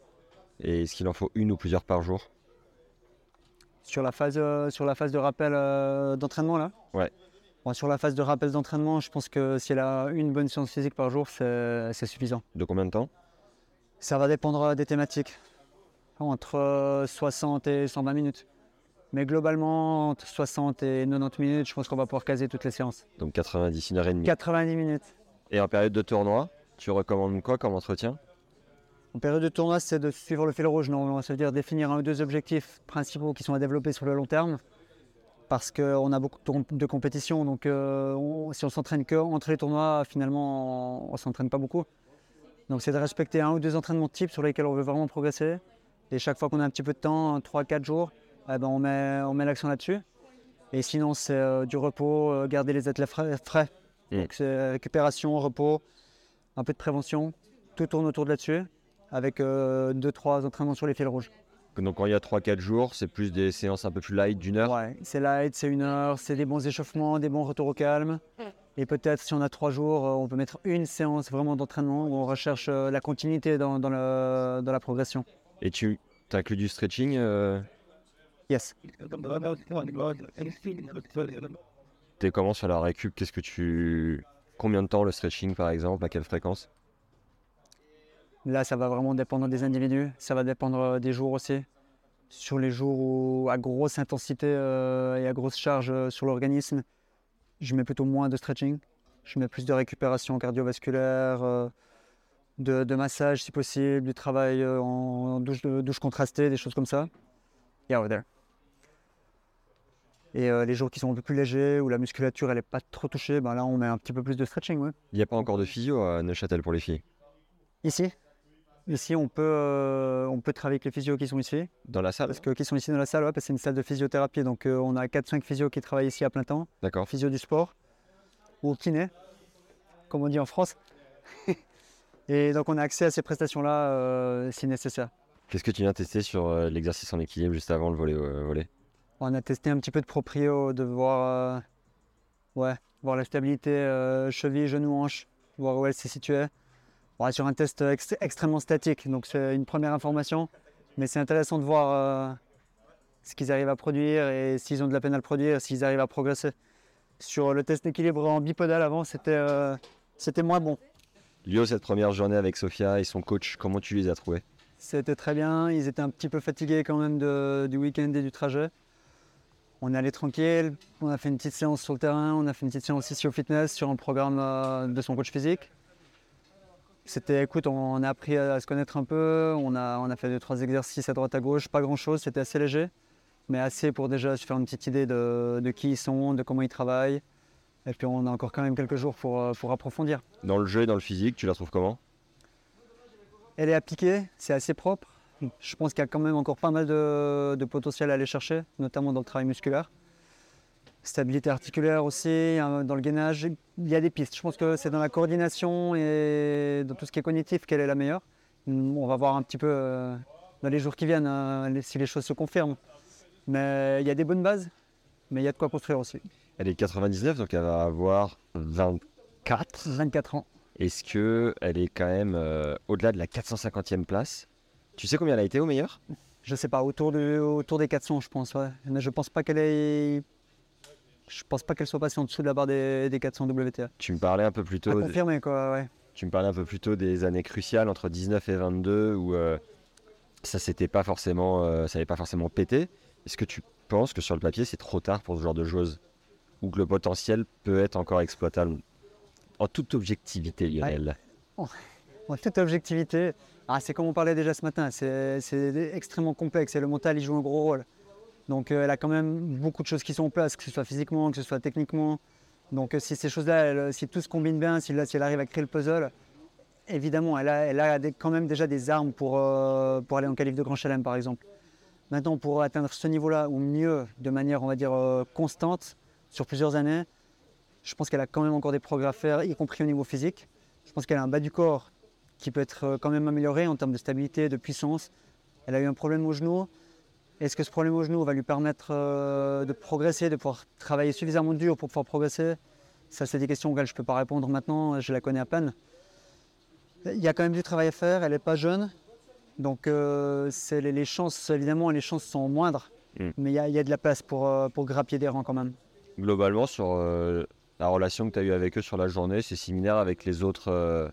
Et est-ce qu'il en faut une ou plusieurs par jour? Sur la phase, euh, sur la phase de rappel euh, d'entraînement là? Ouais. Bon, sur la phase de rappel d'entraînement, je pense que si elle a une bonne séance physique par jour, c'est suffisant. De combien de temps? Ça va dépendre des thématiques, entre euh, 60 et 120 minutes. Mais globalement, entre 60 et 90 minutes, je pense qu'on va pouvoir caser toutes les séances. Donc 90, une heure et demie. 90 minutes. Et en période de tournoi, tu recommandes quoi comme entretien? En période de tournoi, c'est de suivre le fil rouge. Non, ça veut dire définir un ou deux objectifs principaux qui sont à développer sur le long terme. Parce qu'on a beaucoup de com- de compétitions, donc euh, on- si on s'entraîne que entre les tournois, finalement, on ne s'entraîne pas beaucoup. Donc c'est de respecter un ou deux entraînements types sur lesquels on veut vraiment progresser. Et chaque fois qu'on a un petit peu de temps, 3-4 jours, eh ben, on met, on met l'accent là-dessus. Et sinon, c'est euh, du repos, euh, garder les athlètes frais. frais. Mm. Donc c'est récupération, repos, un peu de prévention. Tout tourne autour de là-dessus, avec 2-3 entraînements sur les fils rouges. Donc quand il y a 3-4 jours, c'est plus des séances un peu plus light d'une heure Ouais, c'est light, c'est une heure, c'est des bons échauffements, des bons retours au calme. Et peut-être si on a trois jours, euh, on peut mettre une séance vraiment d'entraînement où on recherche euh, la continuité dans, dans le- dans la progression. Et tu inclus du stretching euh, Yes. T'es comment sur la récup? Qu'est-ce que tu. Combien de temps le stretching par exemple? À quelle fréquence? Là, ça va vraiment dépendre des individus. Ça va dépendre euh, des jours aussi. Sur les jours où, à grosse intensité euh, et à grosse charge euh, sur l'organisme, je mets plutôt moins de stretching. Je mets plus de récupération cardiovasculaire, euh, de, de massage si possible, du travail en douche, douche contrastée, des choses comme ça. Yeah, over there. Et euh, les jours qui sont un peu plus légers, où la musculature elle n'est pas trop touchée, ben là on met un petit peu plus de stretching. Ouais. Il n'y a pas encore de physio à Neuchâtel pour les filles? Ici, ici on peut, euh, on peut travailler avec les physios qui sont ici. Dans la salle Parce que qui sont ici dans la salle, ouais, parce que c'est une salle de physiothérapie. Donc euh, on a 4-5 physios qui travaillent ici à plein temps. D'accord. Physio du sport ou kiné, comme on dit en France. <laughs> Et donc on a accès à ces prestations-là euh, si nécessaire. Qu'est-ce que tu viens tester sur l'exercice en équilibre juste avant le volet, volet? On a testé un petit peu de proprio, de voir, ouais, voir la stabilité cheville, genou, hanche, voir où elle s'est située. On est sur un test ex- extrêmement statique, donc c'est une première information, mais c'est intéressant de voir euh, ce qu'ils arrivent à produire et s'ils ont de la peine à le produire, s'ils arrivent à progresser. Sur le test d'équilibre en bipodal avant, c'était euh, c'était moins bon. Lio, cette première journée avec Sofia et son coach, comment tu les as trouvés? C'était très bien. Ils étaient un petit peu fatigués quand même de- du week-end et du trajet. On est allé tranquille. On a fait une petite séance sur le terrain. On a fait une petite séance ici au fitness sur un programme euh, de son coach physique. C'était, écoute, on a appris à se connaître un peu. On a, on a fait deux, trois exercices à droite, à gauche. Pas grand-chose. C'était assez léger. Mais assez pour déjà se faire une petite idée de, de qui ils sont, de comment ils travaillent. Et puis on a encore quand même quelques jours pour, euh, pour approfondir. Dans le jeu et dans le physique, tu la trouves comment? Elle est appliquée, c'est assez propre. Je pense qu'il y a quand même encore pas mal de, de potentiel à aller chercher, notamment dans le travail musculaire. Stabilité articulaire aussi, hein, dans le gainage, il y a des pistes. Je pense que c'est dans la coordination et dans tout ce qui est cognitif qu'elle est la meilleure. Hum, On va voir un petit peu euh, dans les jours qui viennent hein, si les choses se confirment. Mais il y a des bonnes bases, mais il y a de quoi construire aussi. Elle est 99, donc elle va avoir 24. 24 ans. Est-ce que elle est quand même euh, au-delà de la 450e place? Tu sais combien elle a été au meilleur? Je sais pas, autour, de, autour des 400, je pense. Ouais. Mais je pense pas qu'elle ait. Je pense pas qu'elle soit passée en dessous de la barre des, des 400 WTA. Tu me parlais un peu plus À tôt. confirmer, quoi, ouais. Tu me parlais un peu plus tôt des années cruciales entre 19 et 22 où euh, ça s'était pas forcément, euh, ça n'avait pas forcément pété. Est-ce que tu penses que sur le papier c'est trop tard pour ce genre de joueuse ou que le potentiel peut être encore exploitable En toute objectivité, Lionel? En toute objectivité, ah, c'est comme on parlait déjà ce matin, c'est c'est extrêmement complexe et le mental il joue un gros rôle. Donc euh, elle a quand même beaucoup de choses qui sont en place, que ce soit physiquement, que ce soit techniquement. Donc euh, si ces choses-là, elle- si tout se combine bien, si, elle arrive à créer le puzzle, évidemment, elle a, quand même déjà des armes pour, euh, aller en qualif de Grand Chelem par exemple. Maintenant, pour atteindre ce niveau-là, ou mieux, de manière, on va dire, euh, constante, sur plusieurs années, je pense qu'elle a quand même encore des progrès à faire, y compris au niveau physique. Je pense qu'elle a un bas du corps qui peut être euh, quand même amélioré en termes de stabilité, de puissance. Elle a eu un problème au genou. Est-ce que ce problème au genou va lui permettre euh, de progresser, de pouvoir travailler suffisamment dur pour pouvoir progresser? Ça, c'est des questions auxquelles je ne peux pas répondre maintenant, je la connais à peine. Il y a quand même du travail à faire, elle n'est pas jeune. Donc euh, les, les chances, évidemment, les chances sont moindres. Mm. Mais il y, a- il y a de la place pour, euh, pour grappiller des rangs quand même. Globalement, sur euh, la relation que tu as eue avec eux sur la journée, c'est similaire avec les autres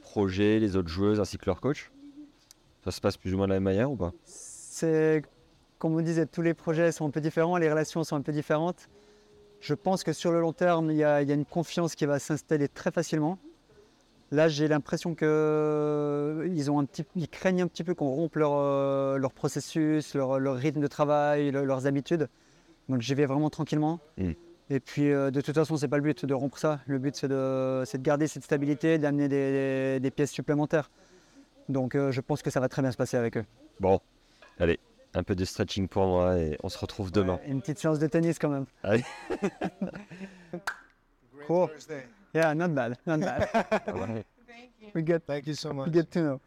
projets, les autres joueuses ainsi que leur coach Ça se passe plus ou moins de la même manière ou pas? C'est, comme on disait, tous les projets sont un peu différents, les relations sont un peu différentes. Je pense que sur le long terme, il y a, il y a une confiance qui va s'installer très facilement. Là, j'ai l'impression qu'ils ont un petit, ils craignent un petit peu qu'on rompe leur, euh, leur processus, leur, leur rythme de travail, le- leurs habitudes. Donc j'y vais vraiment tranquillement. Mm. Et puis euh, de toute façon, c'est pas le but de rompre ça. Le but, c'est de, garder cette stabilité, d'amener des, des- des pièces supplémentaires. Donc euh, je pense que ça va très bien se passer avec eux. Bon, allez, un peu de stretching pour moi et on se retrouve demain. Ouais, Une petite séance de tennis quand même. Allez. <laughs> cool. Yeah, not bad, not bad. <laughs> We get, Thank you so much. we get to know.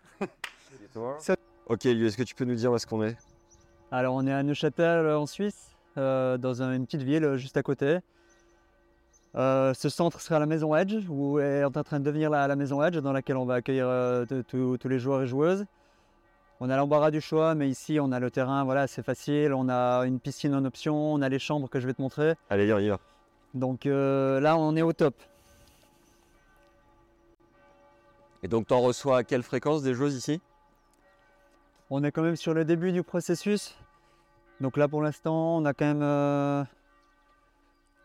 Ok, Liu, est-ce que tu peux nous dire où est-ce qu'on est? Alors on est à Neuchâtel en Suisse, euh, dans un- une petite ville euh, juste à côté. Euh, ce centre sera la maison Edge, ou est en train de devenir la, la maison Edge, dans laquelle on va accueillir euh, tous les joueurs et joueuses. On a l'embarras du choix, mais ici on a le terrain, voilà, c'est facile. On a une piscine en option, on a les chambres que je vais te montrer. Allez, on y va. Donc euh, là, on est au top. Et donc, tu en reçois à quelle fréquence des joueuses ici? On est quand même sur le début du processus. Donc là, pour l'instant, on a quand même, euh,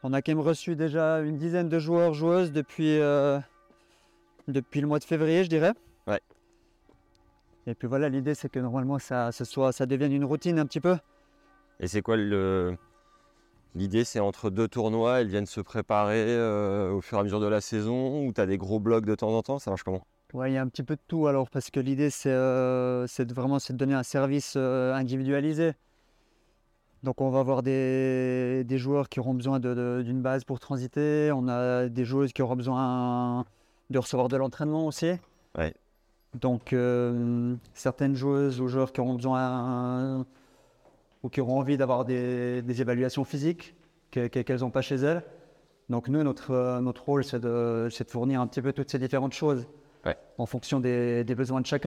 on a quand même reçu déjà une dizaine de joueurs joueuses depuis, euh, depuis le mois de février, je dirais. Ouais. Et puis voilà, l'idée c'est que normalement ça, ce soit, ça devienne une routine un petit peu. Et c'est quoi le. L'idée, c'est entre deux tournois, elles viennent se préparer euh, au fur et à mesure de la saison ou tu as des gros blocs de temps en temps Ça marche comment? Ouais, il y a un petit peu de tout alors, parce que l'idée c'est euh, vraiment de donner un service euh, individualisé. Donc on va avoir des, des joueurs qui auront besoin d'une base pour transiter, on a des joueuses qui auront besoin de recevoir de l'entraînement aussi. Ouais. Donc euh, certaines joueuses ou joueurs qui auront besoin ou qui auront envie d'avoir des, des évaluations physiques que- que- qu'elles n'ont pas chez elles. Donc nous, notre, euh, notre rôle, c'est de, c'est de fournir un petit peu toutes ces différentes choses Ouais. en fonction des, des besoins de chacun.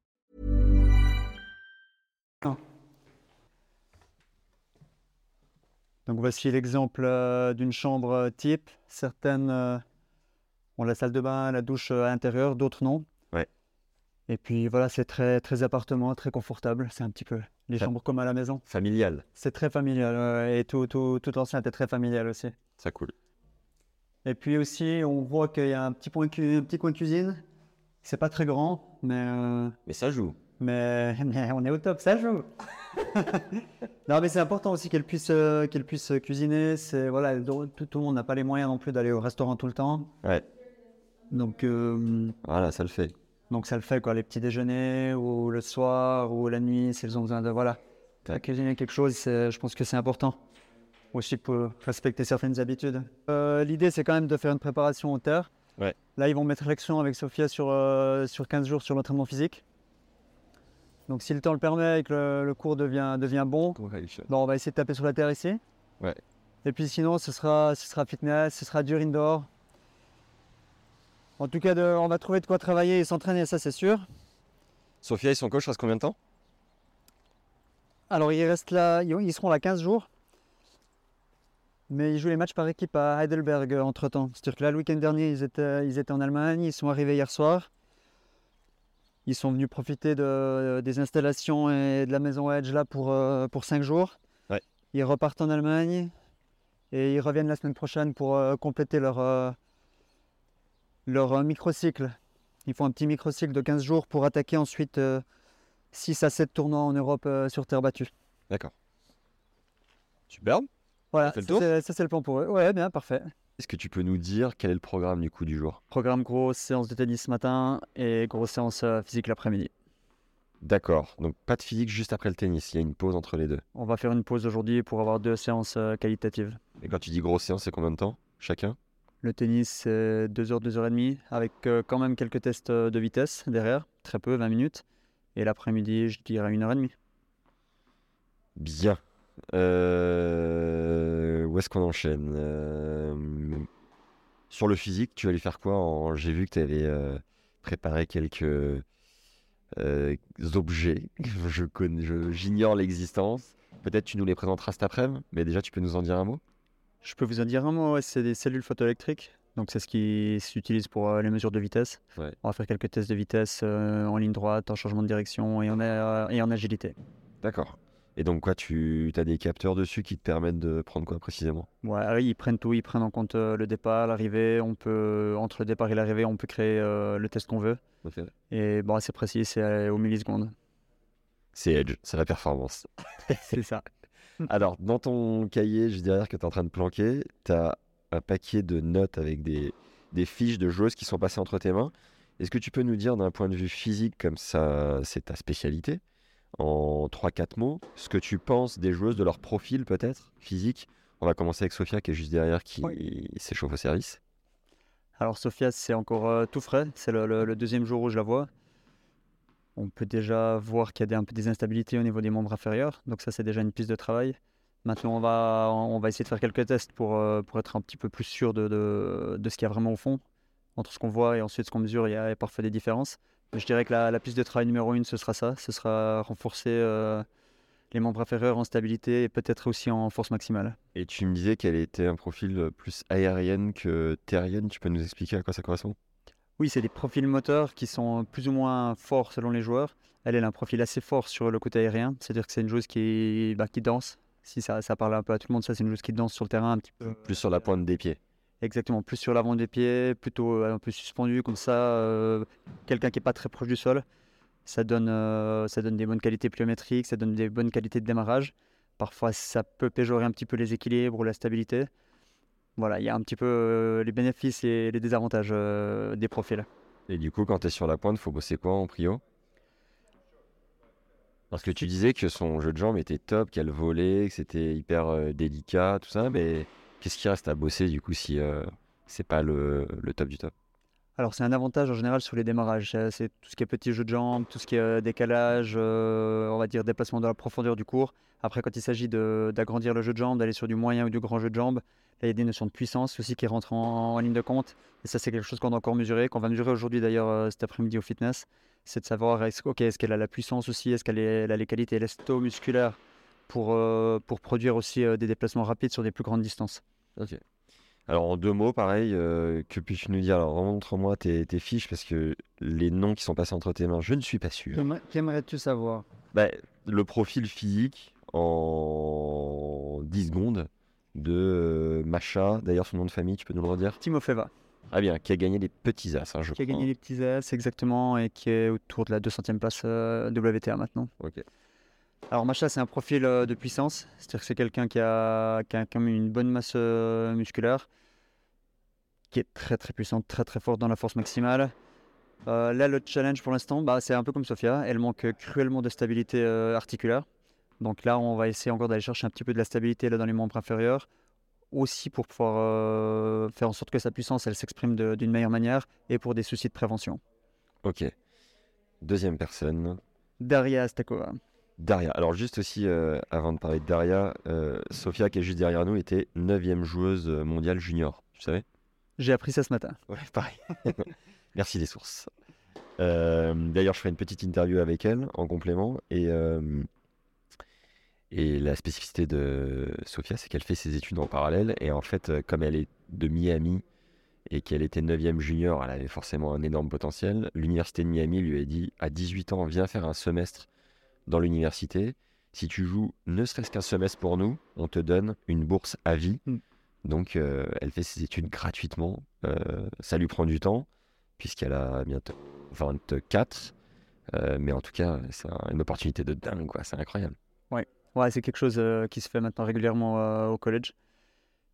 Donc voici l'exemple euh, d'une chambre euh, type. Certaines euh, ont la salle de bain, la douche à l'intérieur, d'autres non. Ouais. Et puis voilà, c'est très, très appartement, très confortable. C'est un petit peu les Ça- chambres comme à la maison. Familial, C'est très familial et tout, tout, tout l'enceinte est très familial aussi. ça coule. Et puis aussi, on voit qu'il y a un petit, point cu- un petit coin cuisine. C'est pas très grand, mais, euh, Mais ça joue. Mais, mais on est au top, ça joue. <laughs> non, mais c'est important aussi qu'elle puisse, euh, qu'elle puisse cuisiner. C'est voilà, tout, tout le monde n'a pas les moyens non plus d'aller au restaurant tout le temps. Ouais, Donc, euh, voilà, ça le fait. donc ça le fait quoi, les petits déjeuners ou le soir ou la nuit, s'ils ont besoin de voilà, de cuisiner quelque chose. Je pense que c'est important aussi pour respecter certaines habitudes. Euh, L'idée, c'est quand même de faire une préparation au terre. Ouais. Là, ils vont mettre l'action avec Sophia sur, euh, sur 15 jours sur l'entraînement physique. Donc, si le temps le permet et que le, le cours devient, devient bon, bon, on va essayer de taper sur la terre ici. Ouais. Et puis sinon, ce sera, ce sera fitness, ce sera dur indoor. En tout cas, de- on va trouver de quoi travailler et s'entraîner, ça c'est sûr. Sophia et son coach restent combien de temps? Alors, ils restent là, ils ils seront là 15 jours. Mais ils jouent les matchs par équipe à Heidelberg entre temps. C'est-à-dire que là, le week-end dernier, ils étaient, ils étaient en Allemagne, ils sont arrivés hier soir. Ils sont venus profiter de- des installations et de la maison Edge là pour, euh, pour 5 jours. Ouais. Ils repartent en Allemagne et ils reviennent la semaine prochaine pour euh, compléter leur, euh, leur euh, microcycle. Ils font un petit microcycle de 15 jours pour attaquer ensuite 6 à 7 tournois en Europe euh, sur terre battue. D'accord. Superbe. Voilà, ça c'est le plan pour eux. Ouais, bien, parfait. Est-ce que tu peux nous dire quel est le programme du coup du jour? Programme grosse séance de tennis ce matin et grosse séance euh, physique l'après-midi. D'accord. Donc pas de physique juste après le tennis. Il y a une pause entre les deux. On va faire une pause aujourd'hui pour avoir deux séances euh, qualitatives. Et quand tu dis grosse séance, c'est combien de temps? Chacun? Le tennis, c'est 2 heures, 2 heures et demie, avec euh, quand même quelques tests de vitesse derrière, très peu, 20 minutes. Et l'après-midi, je dirais une heure et demie. Bien. Euh, Où est-ce qu'on enchaîne Euh, Sur le physique, tu vas lui faire quoi en... J'ai vu que tu avais préparé quelques euh, objets. <laughs> Je connais, je- j'ignore l'existence. Peut-être tu nous les présenteras cet après-midi, mais déjà tu peux nous en dire un mot? Je peux vous en dire un mot, ouais, c'est des cellules photoélectriques. Donc c'est ce qui s'utilise pour euh, les mesures de vitesse. Ouais. On va faire quelques tests de vitesse euh, en ligne droite, en changement de direction et en, euh, et en agilité. D'accord. Et donc quoi, tu as des capteurs dessus qui te permettent de prendre quoi précisément? Ouais, ah ils prennent tout, ils prennent en compte euh, le départ, l'arrivée. On peut entre le départ et l'arrivée, on peut créer euh, le test qu'on veut. Et bon, c'est précis, c'est euh, aux millisecondes. C'est Edge, c'est la performance. <laughs> c'est ça. <laughs> Alors, dans ton cahier, je dirais que tu es en train de planquer, tu as un paquet de notes avec des, des fiches de joueuses qui sont passées entre tes mains. Est-ce que tu peux nous dire d'un point de vue physique, comme ça c'est ta spécialité, en 3-4 mots, ce que tu penses des joueuses, de leur profil peut-être, physique? On va commencer avec Sofia qui est juste derrière, qui s'échauffe au service. Alors Sofia, c'est encore euh, tout frais, c'est le, le- le deuxième jour où je la vois. On peut déjà voir qu'il y a des, un peu des instabilités au niveau des membres inférieurs, donc ça c'est déjà une piste de travail. Maintenant on va, on va essayer de faire quelques tests pour, euh, pour être un petit peu plus sûr de, de- de ce qu'il y a vraiment au fond. Entre ce qu'on voit et ensuite ce qu'on mesure, il y a parfois des différences. Je dirais que la, la piste de travail numéro une, ce sera ça, ce sera renforcer euh, les membres inférieurs en stabilité et peut-être aussi en force maximale. Et tu me disais qu'elle était un profil plus aérienne que terrienne. Tu peux nous expliquer à quoi ça correspond? Oui, c'est des profils moteurs qui sont plus ou moins forts selon les joueurs. Elle, elle a un profil assez fort sur le côté aérien, c'est-à-dire que c'est une joueuse qui, bah, qui danse. Si ça, ça parle un peu à tout le monde, ça c'est une joueuse qui danse sur le terrain un petit peu. Plus sur la pointe des pieds. Exactement, plus sur l'avant des pieds, plutôt euh, un peu suspendu comme ça. euh, Quelqu'un qui n'est pas très proche du sol. Ça donne, euh, ça donne des bonnes qualités pliométriques, ça donne des bonnes qualités de démarrage. Parfois, ça peut péjorer un petit peu les équilibres ou la stabilité. Voilà, il y a un petit peu les bénéfices et les désavantages des profils. Et du coup, quand tu es sur la pointe, faut bosser quoi en prio? Parce que tu disais que son jeu de jambes était top, qu'elle volait, que c'était hyper délicat, tout ça, mais qu'est-ce qui reste à bosser du coup si euh, c'est pas le, top du top? Alors, c'est un avantage en général sur les démarrages. C'est tout ce qui est petit jeu de jambes, tout ce qui est euh, décalage, euh, on va dire déplacement dans la profondeur du cours. Après, quand il s'agit de- d'agrandir le jeu de jambes, d'aller sur du moyen ou du grand jeu de jambes, là, il y a des notions de puissance aussi qui rentrent en, ligne de compte. Et ça, c'est quelque chose qu'on a encore mesuré, qu'on va mesurer aujourd'hui d'ailleurs euh, cet après-midi au fitness. C'est de savoir, est-ce qu'elle a la puissance aussi, est-ce qu'elle a les qualités elasто-musculaires pour, pour produire aussi des déplacements rapides sur des plus grandes distances. Ok. Alors en deux mots, pareil, euh, que puis-tu nous dire? Alors montre-moi tes, tes fiches parce que les noms qui sont passés entre tes mains, je ne suis pas sûr. Qu'aimerais-tu savoir? Bah, le profil physique en 10 secondes de euh, Macha, d'ailleurs son nom de famille, tu peux nous le redire? Timofeva. Ah bien, qui a gagné les petits as, hein, je qui a crois. gagné les petits S exactement et qui est autour de la 200e place euh, WTA maintenant. Ok. Alors Macha c'est un profil euh, de puissance, c'est-à-dire que c'est quelqu'un qui a, qui a quand même une bonne masse euh, musculaire, qui est très très puissante, très très forte dans la force maximale. Euh, là le challenge pour l'instant, bah, c'est un peu comme Sofia, elle manque cruellement de stabilité euh, articulaire. Donc là on va essayer encore d'aller chercher un petit peu de la stabilité là, dans les membres inférieurs, aussi pour pouvoir euh, faire en sorte que sa puissance elle s'exprime d'une meilleure manière et pour des soucis de prévention. Ok. Deuxième personne, Daria Stakova. Daria. Alors juste aussi, euh, avant de parler de Daria, euh, Sofia qui est juste derrière nous était 9 joueuse mondiale junior, tu savais? J'ai appris ça ce matin. Ouais, pareil. <laughs> Merci les sources. Euh, D'ailleurs, je ferai une petite interview avec elle en complément. Et, euh, et la spécificité de Sofia, c'est qu'elle fait ses études en parallèle. Et en fait, comme elle est de Miami et qu'elle était 9e junior, elle avait forcément un énorme potentiel. L'université de Miami lui a dit à 18 ans, viens faire un semestre dans l'université. Si tu joues ne serait-ce qu'un semestre pour nous, on te donne une bourse à vie. Mm. Donc, euh, elle fait ses études gratuitement. Euh, ça lui prend du temps, puisqu'elle a bientôt 24. Euh, mais en tout cas, c'est un- une opportunité de dingue, quoi. C'est incroyable. Ouais, c'est quelque chose euh, qui se fait maintenant régulièrement au collège.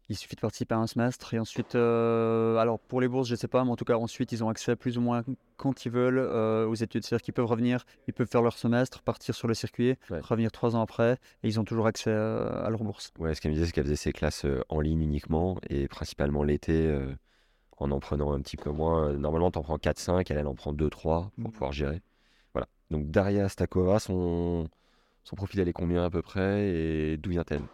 Il suffit de participer à un semestre et ensuite, euh, alors pour les bourses, je sais pas, mais en tout cas ensuite ils ont accès plus ou moins quand ils veulent euh, aux études. C'est-à-dire qu'ils peuvent revenir, ils peuvent faire leur semestre, partir sur le circuit, Ouais. revenir trois ans après et ils ont toujours accès euh, à leur bourse. Ouais, ce qu'elle me disait, c'est qu'elle faisait ses classes en ligne uniquement et principalement l'été, euh, en en prenant un petit peu moins. Normalement, tu en prends 4-5, elle, elle en prend 2-3 pour Mhm. pouvoir gérer. Voilà. Donc, Daria Stakova, son, son profil, elle est combien à peu près et d'où vient-elle?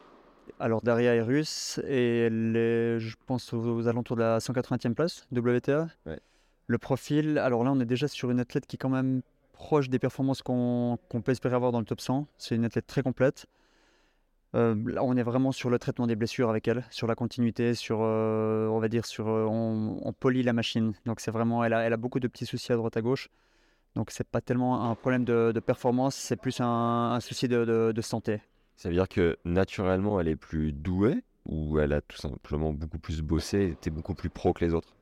Alors Daria est russe et elle est, je pense, aux, alentours de la 180e place WTA. Ouais. Le profil, alors là, on est déjà sur une athlète qui est quand même proche des performances qu'on peut espérer avoir dans le top 100. C'est une athlète très complète. Euh, là, on est vraiment sur le traitement des blessures avec elle, sur la continuité, sur, euh, on va dire, sur, euh, on, on polit la machine. Donc c'est vraiment, elle a, elle a beaucoup de petits soucis à droite à gauche. Donc c'est pas tellement un problème de, de performance, c'est plus un, un souci de- de- de santé. Ça veut dire que naturellement, elle est plus douée ou elle a tout simplement beaucoup plus bossé était beaucoup plus pro que les autres?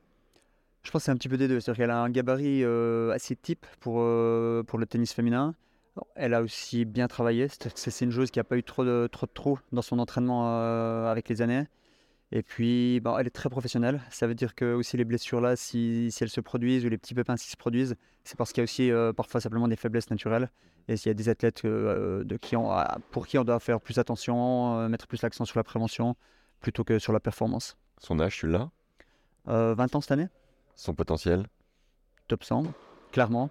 Je pense que c'est un petit peu des deux. C'est-à-dire qu'elle a un gabarit euh, assez type pour, euh, pour le tennis féminin. Elle a aussi bien travaillé. C'est une joueuse qui n'a pas eu trop de, trop de trous dans son entraînement euh, avec les années. Et puis, bon, elle est très professionnelle. Ça veut dire que aussi les blessures là, si, si elles se produisent ou les petits pépins s'ils se produisent, c'est parce qu'il y a aussi euh, parfois simplement des faiblesses naturelles. Et s'il y a des athlètes euh, de qui on, pour qui on doit faire plus attention, euh, mettre plus l'accent sur la prévention plutôt que sur la performance. Son âge, tu l'as? Euh, 20 ans cette année, Son potentiel? Top 100, clairement,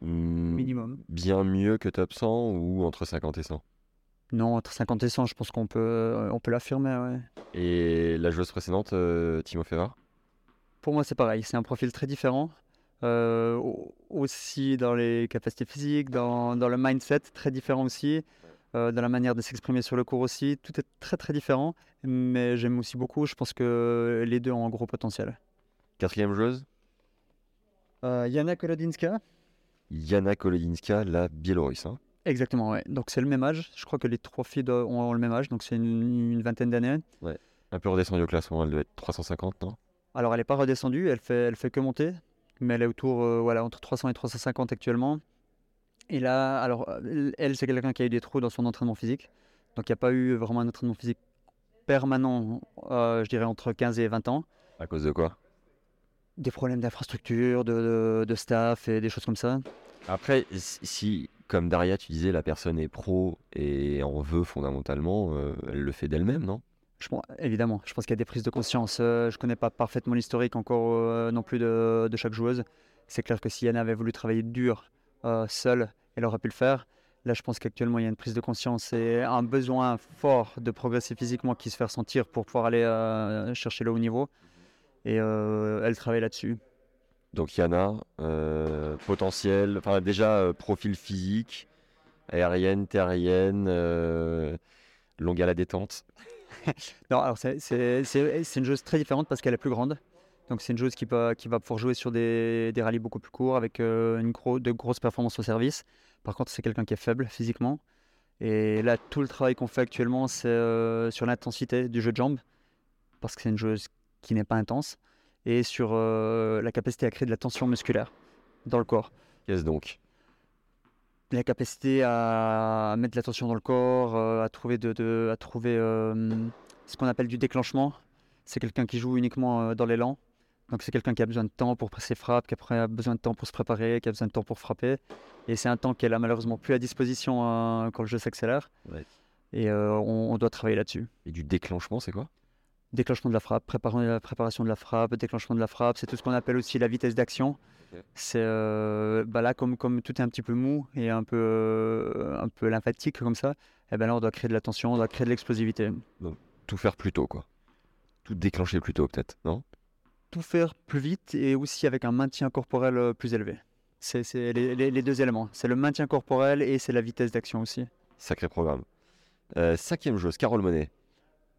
Hmm, minimum. Bien mieux que top 100 ou entre 50 et 100 Non, entre 50 et 100, je pense qu'on peut, euh, on peut l'affirmer. ouais. Et la joueuse précédente, euh, Timo Ferrar Pour moi, c'est pareil. C'est un profil très différent. Euh, au- aussi dans les capacités physiques, dans, dans le mindset, très différent aussi. Euh, dans la manière de s'exprimer sur le cours aussi. Tout est très très différent. Mais j'aime aussi beaucoup. Je pense que les deux ont un gros potentiel. Quatrième joueuse? Euh, Yana Kolodinska Yana Kolodinska, la Biélorusse. hein. Exactement, ouais. Donc c'est le même âge. Je crois que les trois filles ont le même âge. Donc c'est une, une vingtaine d'années. Un peu redescendue au classement, elle doit être 350, non? Alors elle n'est pas redescendue, elle fait, elle fait que monter, mais elle est autour, euh, voilà, entre 300 et 350 actuellement. Et là, alors euh, elle, c'est quelqu'un qui a eu des trous dans son entraînement physique, donc il n'y a pas eu vraiment un entraînement physique permanent, euh, je dirais entre 15 et 20 ans. À cause de quoi? Des problèmes d'infrastructure, de, de- de staff et des choses comme ça. Après, si, comme Daria, tu disais, la personne est pro et en veut fondamentalement, euh, elle le fait d'elle-même, non? Évidemment, je pense qu'il y a des prises de conscience. euh, je ne connais pas parfaitement l'historique encore euh, non plus de, chaque joueuse. C'est clair que si Yana avait voulu travailler dur, euh, seule, elle aurait pu le faire. Là, je pense qu'actuellement, il y a une prise de conscience et un besoin fort de progresser physiquement qui se fait ressentir pour pouvoir aller chercher le haut niveau. Et elle travaille là-dessus. Donc Yana, euh, potentiel, enfin déjà euh, profil physique, aérienne, terrienne, euh, longue à la détente. <laughs> Non, alors c'est- une joueuse très différente parce qu'elle est plus grande. Donc c'est une joueuse qui va, qui pouvoir jouer sur des, rallyes beaucoup plus courts avec une gros, de grosses performances au service. Par contre, c'est quelqu'un qui est faible physiquement. Et là, tout le travail qu'on fait actuellement, c'est sur l'intensité du jeu de jambes, parce que c'est une joueuse qui n'est pas intense, et sur euh, la capacité à créer de la tension musculaire dans le corps. Qu'est-ce donc La capacité à mettre de la tension dans le corps, euh, à trouver, de, de- à trouver euh, ce qu'on appelle du déclenchement. C'est quelqu'un qui joue uniquement dans l'élan. Donc c'est quelqu'un qui a besoin de temps pour ses frappes, qui a besoin de temps pour se préparer, qui a besoin de temps pour frapper. Et c'est un temps qu'elle a malheureusement plus à disposition euh, quand le jeu s'accélère. Ouais. Et on, on doit travailler là-dessus. Et du déclenchement, c'est quoi? Déclenchement de la frappe, préparation de la préparation de la frappe, déclenchement de la frappe, c'est tout ce qu'on appelle aussi la vitesse d'action. C'est euh, bah là comme, comme tout est un petit peu mou et un peu, euh, un peu lymphatique comme ça, et ben là on doit créer de la tension, on doit créer de l'explosivité. Tout faire plus tôt, quoi. Tout déclencher plus tôt, peut-être, non? Tout faire plus vite et aussi avec un maintien corporel euh, plus élevé. C'est les, les- les deux éléments. C'est le maintien corporel et c'est la vitesse d'action aussi. Sacré programme. Euh, cinquième joueuse, Carole Monet.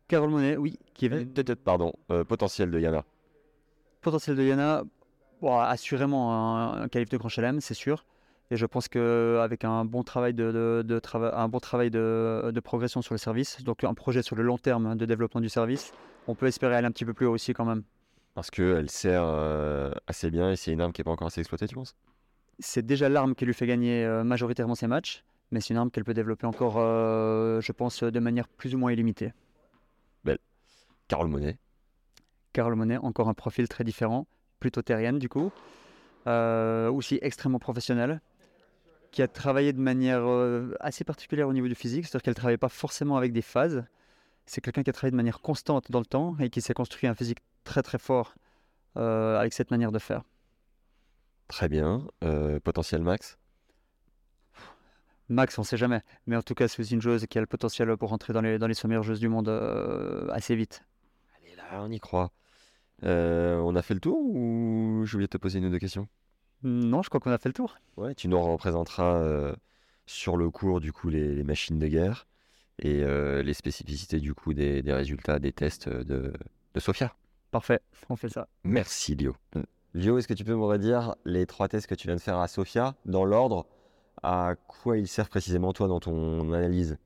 Carole Monet, oui, qui est venue- peut-être, Pardon, euh, potentiel de Yana. potentiel de Yana, bon, assurément un, un qualif de Grand Chelem, c'est sûr. Et je pense qu'avec un bon travail, de, de- de trava- un bon travail de, de progression sur le service, donc un projet sur le long terme de développement du service, on peut espérer aller un petit peu plus haut aussi quand même. Parce qu'elle sert euh, assez bien et c'est une arme qui n'est pas encore assez exploitée, tu penses? C'est déjà l'arme qui lui fait gagner euh, majoritairement ses matchs, mais c'est une arme qu'elle peut développer encore, euh, je pense, de manière plus ou moins illimitée. Carole Monet. Carole Monet, encore un profil très différent, plutôt terrienne du coup, euh, aussi extrêmement professionnelle, qui a travaillé de manière euh, assez particulière au niveau du physique, c'est-à-dire qu'elle ne travaillait pas forcément avec des phases. C'est quelqu'un qui a travaillé de manière constante dans le temps et qui s'est construit un physique très très fort euh, avec cette manière de faire. Très bien. Potentiel max? Max, on ne sait jamais, mais en tout cas, c'est une joueuse qui a le potentiel pour rentrer dans les, dans les 100 meilleures joueuses du monde assez vite. Là, on y croit. Euh, on a fait le tour ou j'ai oublié de te poser une ou deux questions? Non, je crois qu'on a fait le tour. Ouais, tu nous représenteras euh, sur le cours du coup les, les machines de guerre et euh, les spécificités du coup des, des résultats des tests de, de Sofia. Parfait, on fait ça. Merci Lio. Lio, est-ce que tu peux me redire les trois tests que tu viens de faire à Sofia dans l'ordre? À quoi ils servent précisément toi dans ton analyse?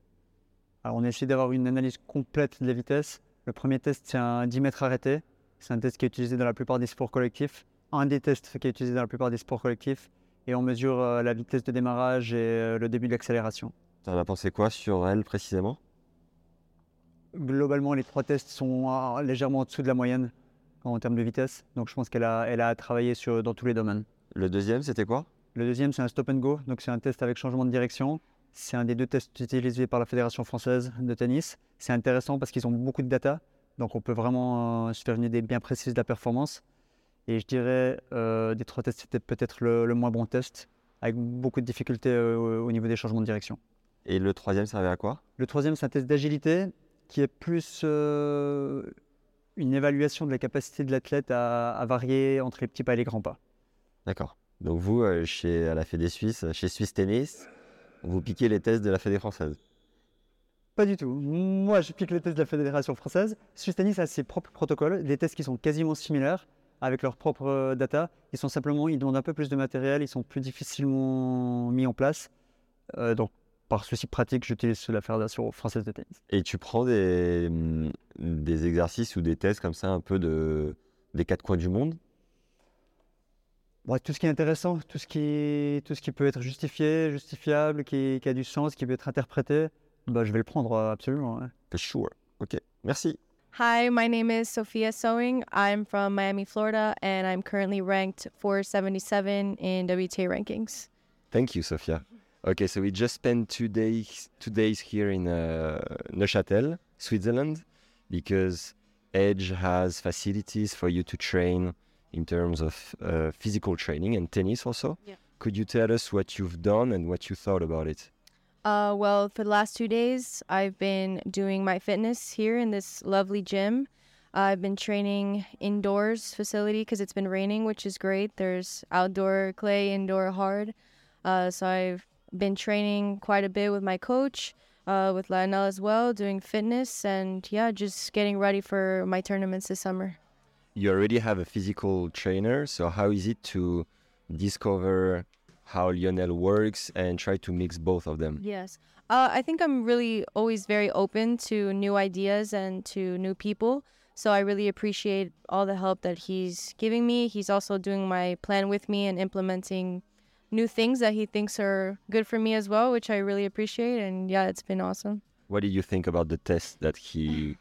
Alors, on a essayé d'avoir une analyse complète de la vitesse. Le premier test, c'est un 10 mètres arrêté. C'est un test qui est utilisé dans la plupart des sports collectifs. Un des tests qui est utilisé dans la plupart des sports collectifs. Et on mesure euh, la vitesse de démarrage et euh, le début de l'accélération. T'en as pensé quoi sur elle précisément? Globalement, les trois tests sont euh, légèrement en dessous de la moyenne en termes de vitesse. Donc je pense qu'elle a, elle a travaillé sur, dans tous les domaines. Le deuxième, c'était quoi? Le deuxième, c'est un stop and go. Donc c'est un test avec changement de direction. C'est un des deux tests utilisés par la Fédération française de tennis. C'est intéressant parce qu'ils ont beaucoup de data. Donc on peut vraiment euh, se faire une idée bien précise de la performance. Et je dirais, euh, des trois tests, c'était peut-être le, le moins bon test, avec beaucoup de difficultés euh, au- au niveau des changements de direction. Et le troisième servait à quoi? Le troisième, c'est un test d'agilité qui est plus euh, une évaluation de la capacité de l'athlète à, à varier entre les petits pas et les grands pas. D'accord. Donc vous, chez à la Fédé Suisse, chez Suisse Tennis, vous piquez les tests de la Fédé française. Pas du tout. Moi, je pique le test de la Fédération française. Swiss Tennis a ses propres protocoles, des tests qui sont quasiment similaires avec leurs propres euh, data. Ils sont simplement, ils demandent un peu plus de matériel, ils sont plus difficilement mis en place. Euh, donc, par souci pratique, j'utilise la Fédération française de tennis. Et tu prends des, hum, des exercices ou des tests comme ça un peu de, des quatre coins du monde? Bon, tout ce qui est intéressant, tout ce qui, tout ce qui peut être justifié, justifiable, qui, qui a du sens, qui peut être interprété, bah, je vais le prendre euh, absolument. ouais. For sure. Ok, merci. Hi, my name is Sophia Sewing. I'm from Miami, Florida, and I'm currently ranked 477 in WTA rankings. Thank you, Sophia. Okay, so we just spent two days two days here in uh, Neuchâtel, Switzerland, because Edge has facilities for you to train in terms of uh, physical training and tennis also. Yeah. Could you tell us what you've done and what you thought about it? Uh, well, for the last two days, I've been doing my fitness here in this lovely gym. I've been training indoors facility because it's been raining, which is great. There's outdoor clay, indoor hard. Uh, so I've been training quite a bit with my coach, uh, with Lionel as well, doing fitness and yeah, just getting ready for my tournaments this summer. You already have a physical trainer, so how is it to discover how Lionel works and try to mix both of them? Yes. Uh, I think I'm really always very open to new ideas and to new people. So I really appreciate all the help that he's giving me. He's also doing my plan with me and implementing new things that he thinks are good for me as well, which I really appreciate. And yeah, it's been awesome. What did you think about the test that he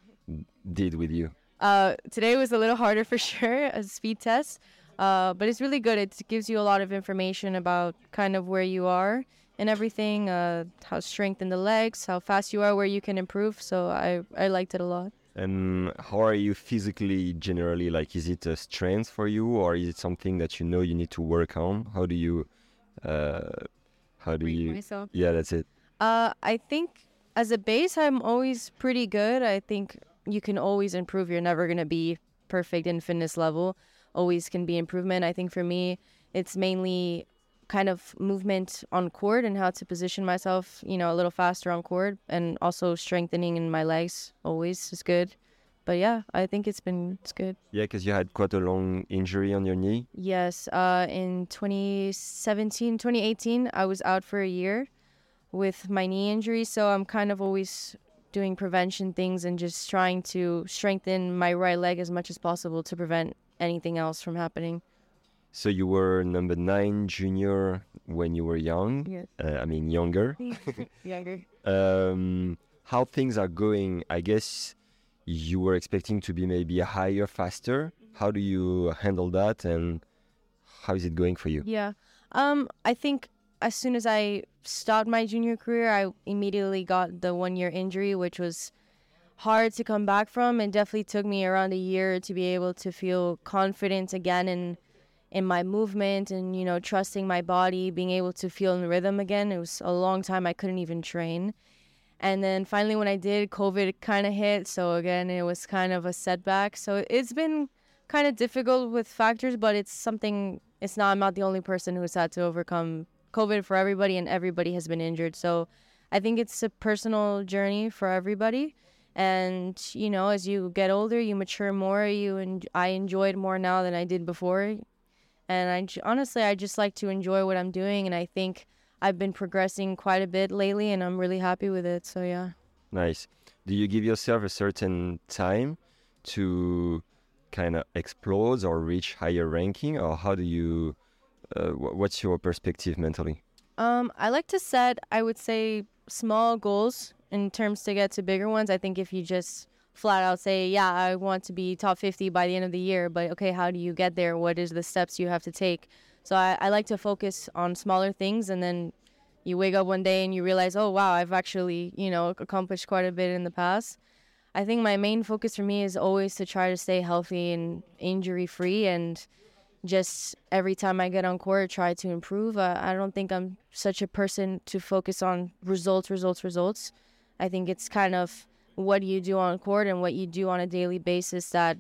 did with you? Uh, today was a little harder for <laughs> sure, a speed test, uh, but it's really good. It gives you a lot of information about kind of where you are and everything, uh, how strength in the legs, how fast you are, where you can improve. So I, I liked it a lot. And how are you physically generally? Like, is it a strength for you, or is it something that you know you need to work on? How do you, uh, how do Rate you? myself? Yeah, that's it. Uh, I think as a base, I'm always pretty good. I think you can always improve. You're never going to be perfect in fitness level. Always can be improvement. I think for me, it's mainly kind of movement on court and how to position myself, you know, a little faster on court and also strengthening in my legs always is good. But yeah, I think it's been it's good. Yeah, because you had quite a long injury on your knee. Yes, uh, in 2017, 2018, I was out for a year with my knee injury. So I'm kind of always doing prevention things and just trying to strengthen my right leg as much as possible to prevent anything else from happening. So you were number nine junior when you were young. Yes. Uh, I mean younger. <laughs> Younger. um, how things are going? I guess you were expecting to be maybe higher, faster. How do you handle that, and how is it going for you? Yeah. Um, I think as soon as I stopped my junior career, I immediately got the one year injury, which was hard to come back from. And definitely took me around a year to be able to feel confident again in in my movement and you know trusting my body being able to feel in rhythm again. It was a long time i couldn't even train. And then finally when i did covid kind of hit. So again it was kind of a setback. So it's been kind of difficult with factors but it's something it's not i'm not the only person who's had to overcome covid for everybody and everybody has been injured. So i think it's a personal journey for everybody. And you know as you get older you mature more. You and i enjoy it more now than i did before. And I honestly i just like to enjoy what i'm doing. And i think i've been progressing quite a bit lately and i'm really happy with it. So yeah. Nice. Do you give yourself a certain time to kind of explode or reach higher ranking, or how do you? Uh, what's your perspective mentally? Um, I like to set, I would say, small goals in terms to get to bigger ones. I think if you just flat out say, yeah, I want to be top 50 by the end of the year, but okay, how do you get there? What is the steps you have to take? So I, I like to focus on smaller things and then you wake up one day and you realize, oh, wow, I've actually, you know, accomplished quite a bit in the past. I think my main focus for me is always to try to stay healthy and injury free and just every time I get on court, try to improve. Uh, I don't think I'm such a person to focus on results, results, results. I think it's kind of what you do on court and what you do on a daily basis that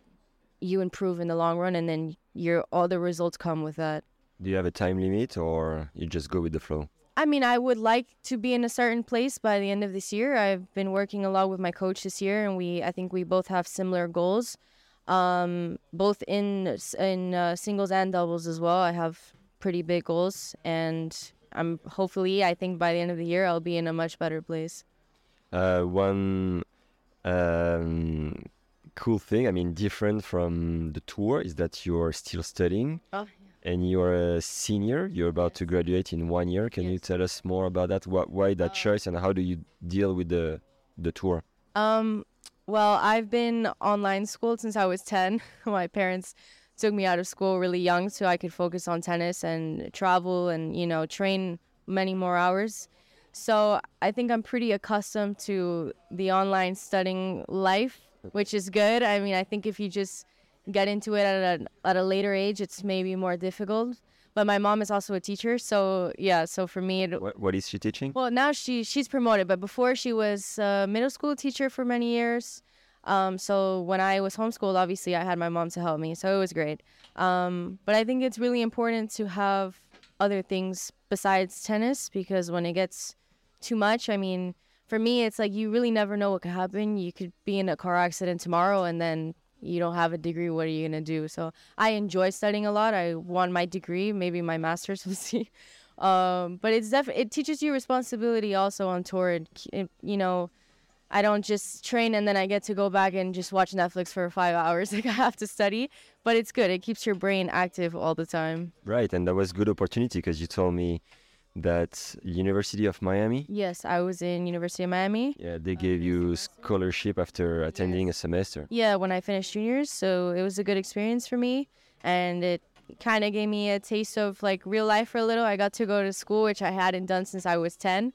you improve in the long run, and then your all the results come with that. Do you have a time limit, or you just go with the flow? I mean, I would like to be in a certain place by the end of this year. I've been working a lot with my coach this year, and we I think we both have similar goals um, both in in uh, singles and doubles as well. I have pretty big goals, and I'm hopefully I think by the end of the year I'll be in a much better place. Uh, one um, cool thing, I mean, different from the tour, is that you're still studying. Oh, And you're a senior. You're about to graduate in one year. Can you tell us more about that? What, why that choice, and how do you deal with the the tour? Um, well, I've been online schooled since I was 10. <laughs> My parents took me out of school really young so I could focus on tennis and travel and, you know, train many more hours. So I think I'm pretty accustomed to the online studying life, which is good. I mean, I think if you just get into it at a, at a later age, it's maybe more difficult. But my mom is also a teacher, so yeah. So for me, it, What, what is she teaching? well, now she she's promoted, but before she was a middle school teacher for many years. Um, so when I was homeschooled, obviously I had my mom to help me, so it was great. Um, but I think it's really important to have other things besides tennis because when it gets too much, I mean, for me, it's like you really never know what could happen. You could be in a car accident tomorrow, and then you don't have a degree. What are you gonna do? So I enjoy studying a lot. I want my degree, maybe my master's. <laughs> We'll see. Um, but it's def- it teaches you responsibility also on tour. It, it- you know, I don't just train and then I get to go back and just watch Netflix for five <laughs> hours. Like I have to study, but it's good. It keeps your brain active all the time. Right, and that was good opportunity because you told me that University of Miami. Yes, I was in University of Miami. Yeah, they gave you scholarship after attending a semester. Yeah, when I finished juniors, so it was a good experience for me, and it kind of gave me a taste of like real life for a little. I got to go to school, which I hadn't done since I was ten,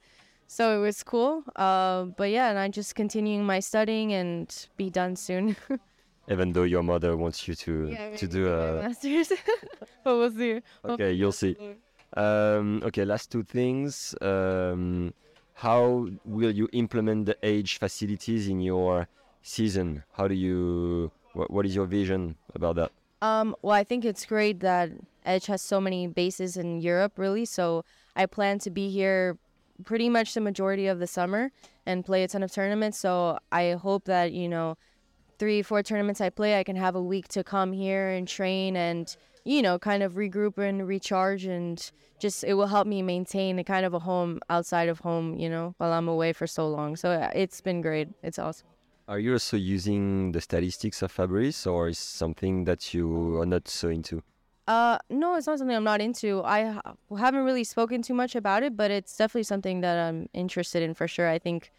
so it was cool. Uh, but yeah, and I'm just continuing my studying and be done soon. <laughs> Even though your mother wants you to to do a masters, <laughs> but we'll see. Okay, you'll see. Um, okay, last two things. Um, how will you implement the age facilities in your season? How do you? What, is your vision about that? Um, well, I think it's great that Edge has so many bases in Europe, really. So I plan to be here pretty much the majority of the summer and play a ton of tournaments. So I hope that, you know, three, four tournaments I play, I can have a week to come here and train and, you know, kind of regroup and recharge and just it will help me maintain a kind of a home outside of home, you know, while I'm away for so long. So uh, it's been great. It's awesome. Are you also using the statistics of Fabrice, or is something that you are not so into? Uh, no, it's not something I'm not into. I ha- haven't really spoken too much about it, but it's definitely something that I'm interested in for sure. I think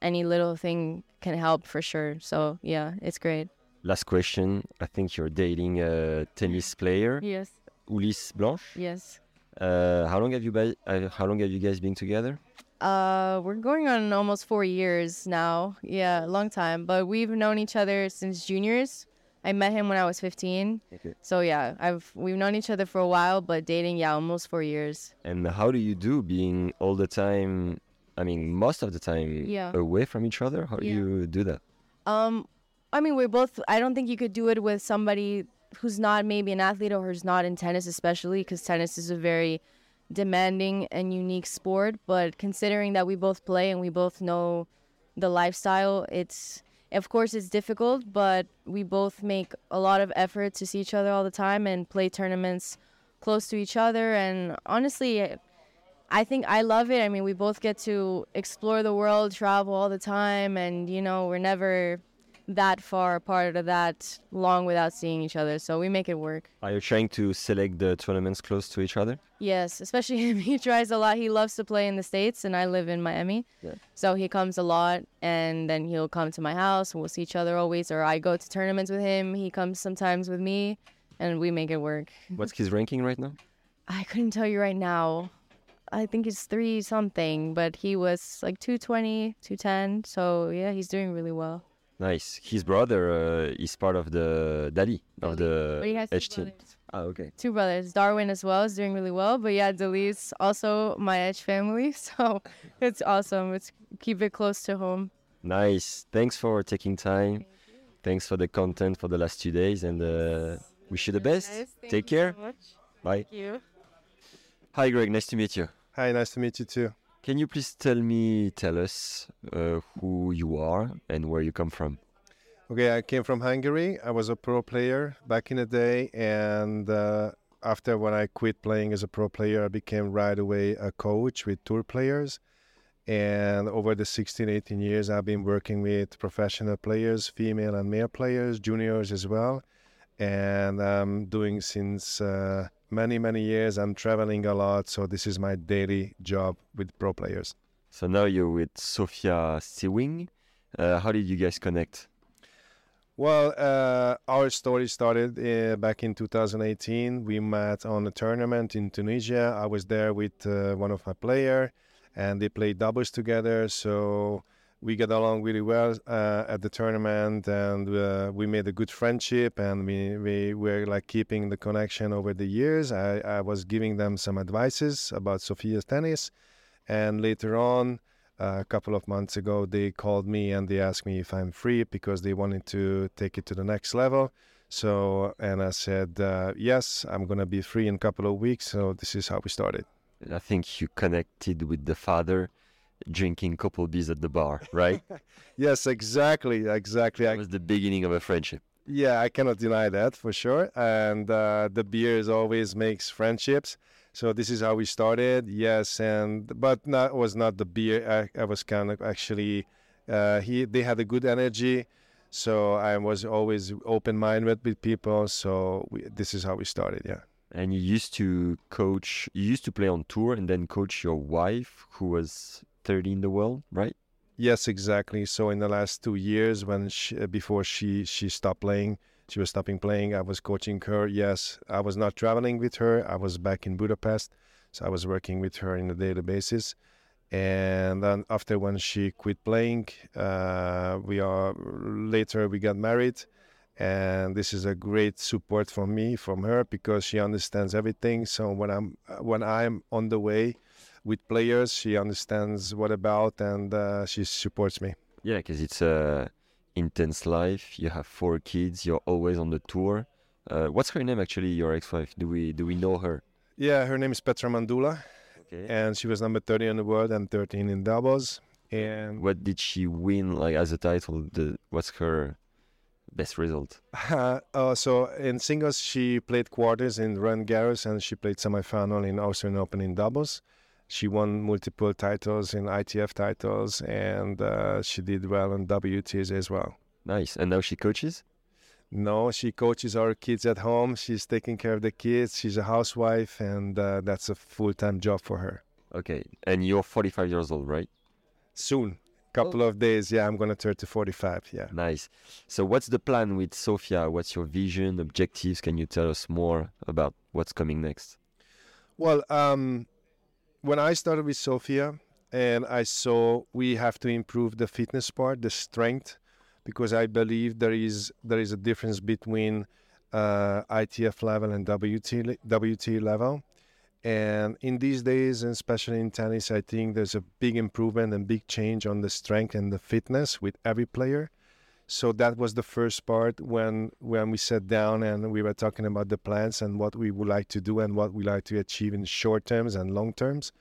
any little thing can help for sure. So yeah, it's great. Last question. I think you're dating a tennis player, Yes. Ulysse Blanche. Yes. Uh, how long have you bi- uh, How long have you guys been together? Uh, we're going on almost four years now. Yeah, a long time. But we've known each other since juniors. I met him when I was 15. Okay. So yeah, I've we've known each other for a while, but dating, yeah, almost four years. And how do you do being all the time? I mean, most of the time Yeah. away from each other. How do Yeah. you do that? Um, I mean, we're both. I don't think you could do it with somebody who's not maybe an athlete or who's not in tennis, especially because tennis is a very demanding and unique sport. But considering that we both play and we both know the lifestyle, it's of course it's difficult, but we both make a lot of effort to see each other all the time and play tournaments close to each other. And honestly, I think I love it. I mean, we both get to explore the world, travel all the time, and you know, we're never that far apart or that long without seeing each other. So we make it work. Are you trying to select the tournaments close to each other? Yes, especially <laughs> him. He tries a lot. He loves to play in the States, and I live in Miami. Yeah. So he comes a lot, and then he'll come to my house, we'll see each other always. Or I go to tournaments with him. He comes sometimes with me, and we make it work. What's his ranking right now? <laughs> I couldn't tell you right now. I think it's three something, but he was like 220, 210. So yeah, he's doing really well. Nice. His brother uh, is part of the Dali of the But he has two Edge team. brothers. Ah, okay. Two brothers. Darwin as well is doing really well. But yeah, Dali's also my Edge family. <laughs> So it's awesome. It's keep it close to home. Nice. Thanks for taking time. Thanks for the content for the last two days, and uh, wish you the best. Take care. Bye. Thank you. Hi, Greg. Nice to meet you. Hi, nice to meet you too. Can you please tell me, tell us uh, who you are and where you come from? Okay, I came from Hungary. I was a pro player back in the day, and uh, after when I quit playing as a pro player, I became right away a coach with tour players. And over the 16, 18 years, I've been working with professional players, female and male players, juniors as well. And I'm doing since uh, many, many years. I'm traveling a lot, so this is my daily job with pro players. So now you're with Sofia Sewing. Uh, how did you guys connect? Well, uh, our story started uh, back in 2018. We met on a tournament in Tunisia. I was there with uh, one of my player, and they played doubles together. So we got along really well uh, at the tournament, and uh, we made a good friendship. And we, we were like keeping the connection over the years. I, I was giving them some advices about Sophia's tennis, and later on uh, a couple of months ago they called me and they asked me if i'm free because they wanted to take it to the next level so and i said uh, yes i'm going to be free in a couple of weeks so this is how we started I think you connected with the father drinking couple beers at the bar, right? <laughs> yes exactly exactly. That I, was the beginning of a friendship. yeah i cannot deny that for sure. And uh, the beers always makes friendships. So this is how we started yes and but not was not the beer i, I was kind of actually uh, he they had a good energy. So i was always open-minded with people. So we, this is how we started yeah. And you used to coach, you used to play on tour and then coach your wife, who was 30 in the world, right? yes exactly. So in the last two years when she, uh, before she she stopped playing she was stopping playing i was coaching her. Yes i was not traveling with her. I was back in budapest. So i was working with her in the daily basis and then after when she quit playing uh, we are later we got married. And this is a great support for me from her because she understands everything. So when i'm when i'm on the way with players she understands what about and uh, she supports me Yeah, because it's a intense life. You have four kids. You're always on the tour. Uh, what's her name actually? Your ex-wife? Do we do we know her? yeah her name is petra mandula Okay. and she was number 30 in the world and 13 in doubles and What did she win like as a title? The what's her best result? <laughs> uh, so in singles she played quarters in Roland Garros and she played semifinal in Austrian Open in doubles. She won multiple titles in ITF titles and uh, she did well in WTs as well. Nice. And now she coaches. No, she coaches our kids at home. She's taking care of the kids. She's a housewife and uh, that's a full-time job for her. Okay. And you're 45 years old, right? Soon, couple of days, yeah, I'm gonna turn to 45. Yeah. Nice. So what's the plan with Sofia? What's your vision, objectives? Can you tell us more about what's coming next? Well, um, when I started with Sofia, and I saw we have to improve the fitness part, the strength, because I believe there is there is a difference between uh, ITF level and WT WT level. And in these days, and especially in tennis, I think there's a big improvement and big change on the strength and the fitness with every player. So that was the first part when when we sat down and we were talking about the plans and what we would like to do and what we like to achieve in short terms and long terms.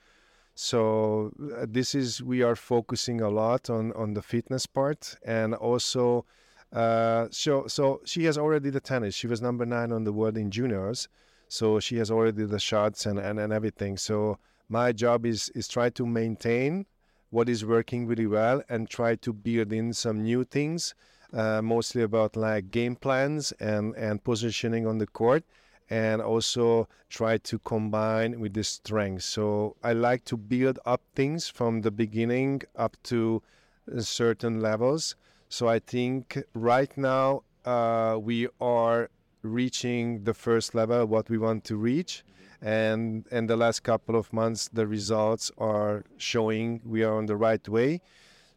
So uh, this is we are focusing a lot on on the fitness part and also uh, so so she has already the tennis. She was number nine on the world in juniors, so she has already the shots and and, and everything. So my job is is try to maintain what is working really well and try to build in some new things, uh, mostly about like game plans and, and positioning on the court, and also try to combine with the strength. So I like to build up things from the beginning up to certain levels. So I think right now uh, we are reaching the first level what we want to reach and in the last couple of months the results are showing we are on the right way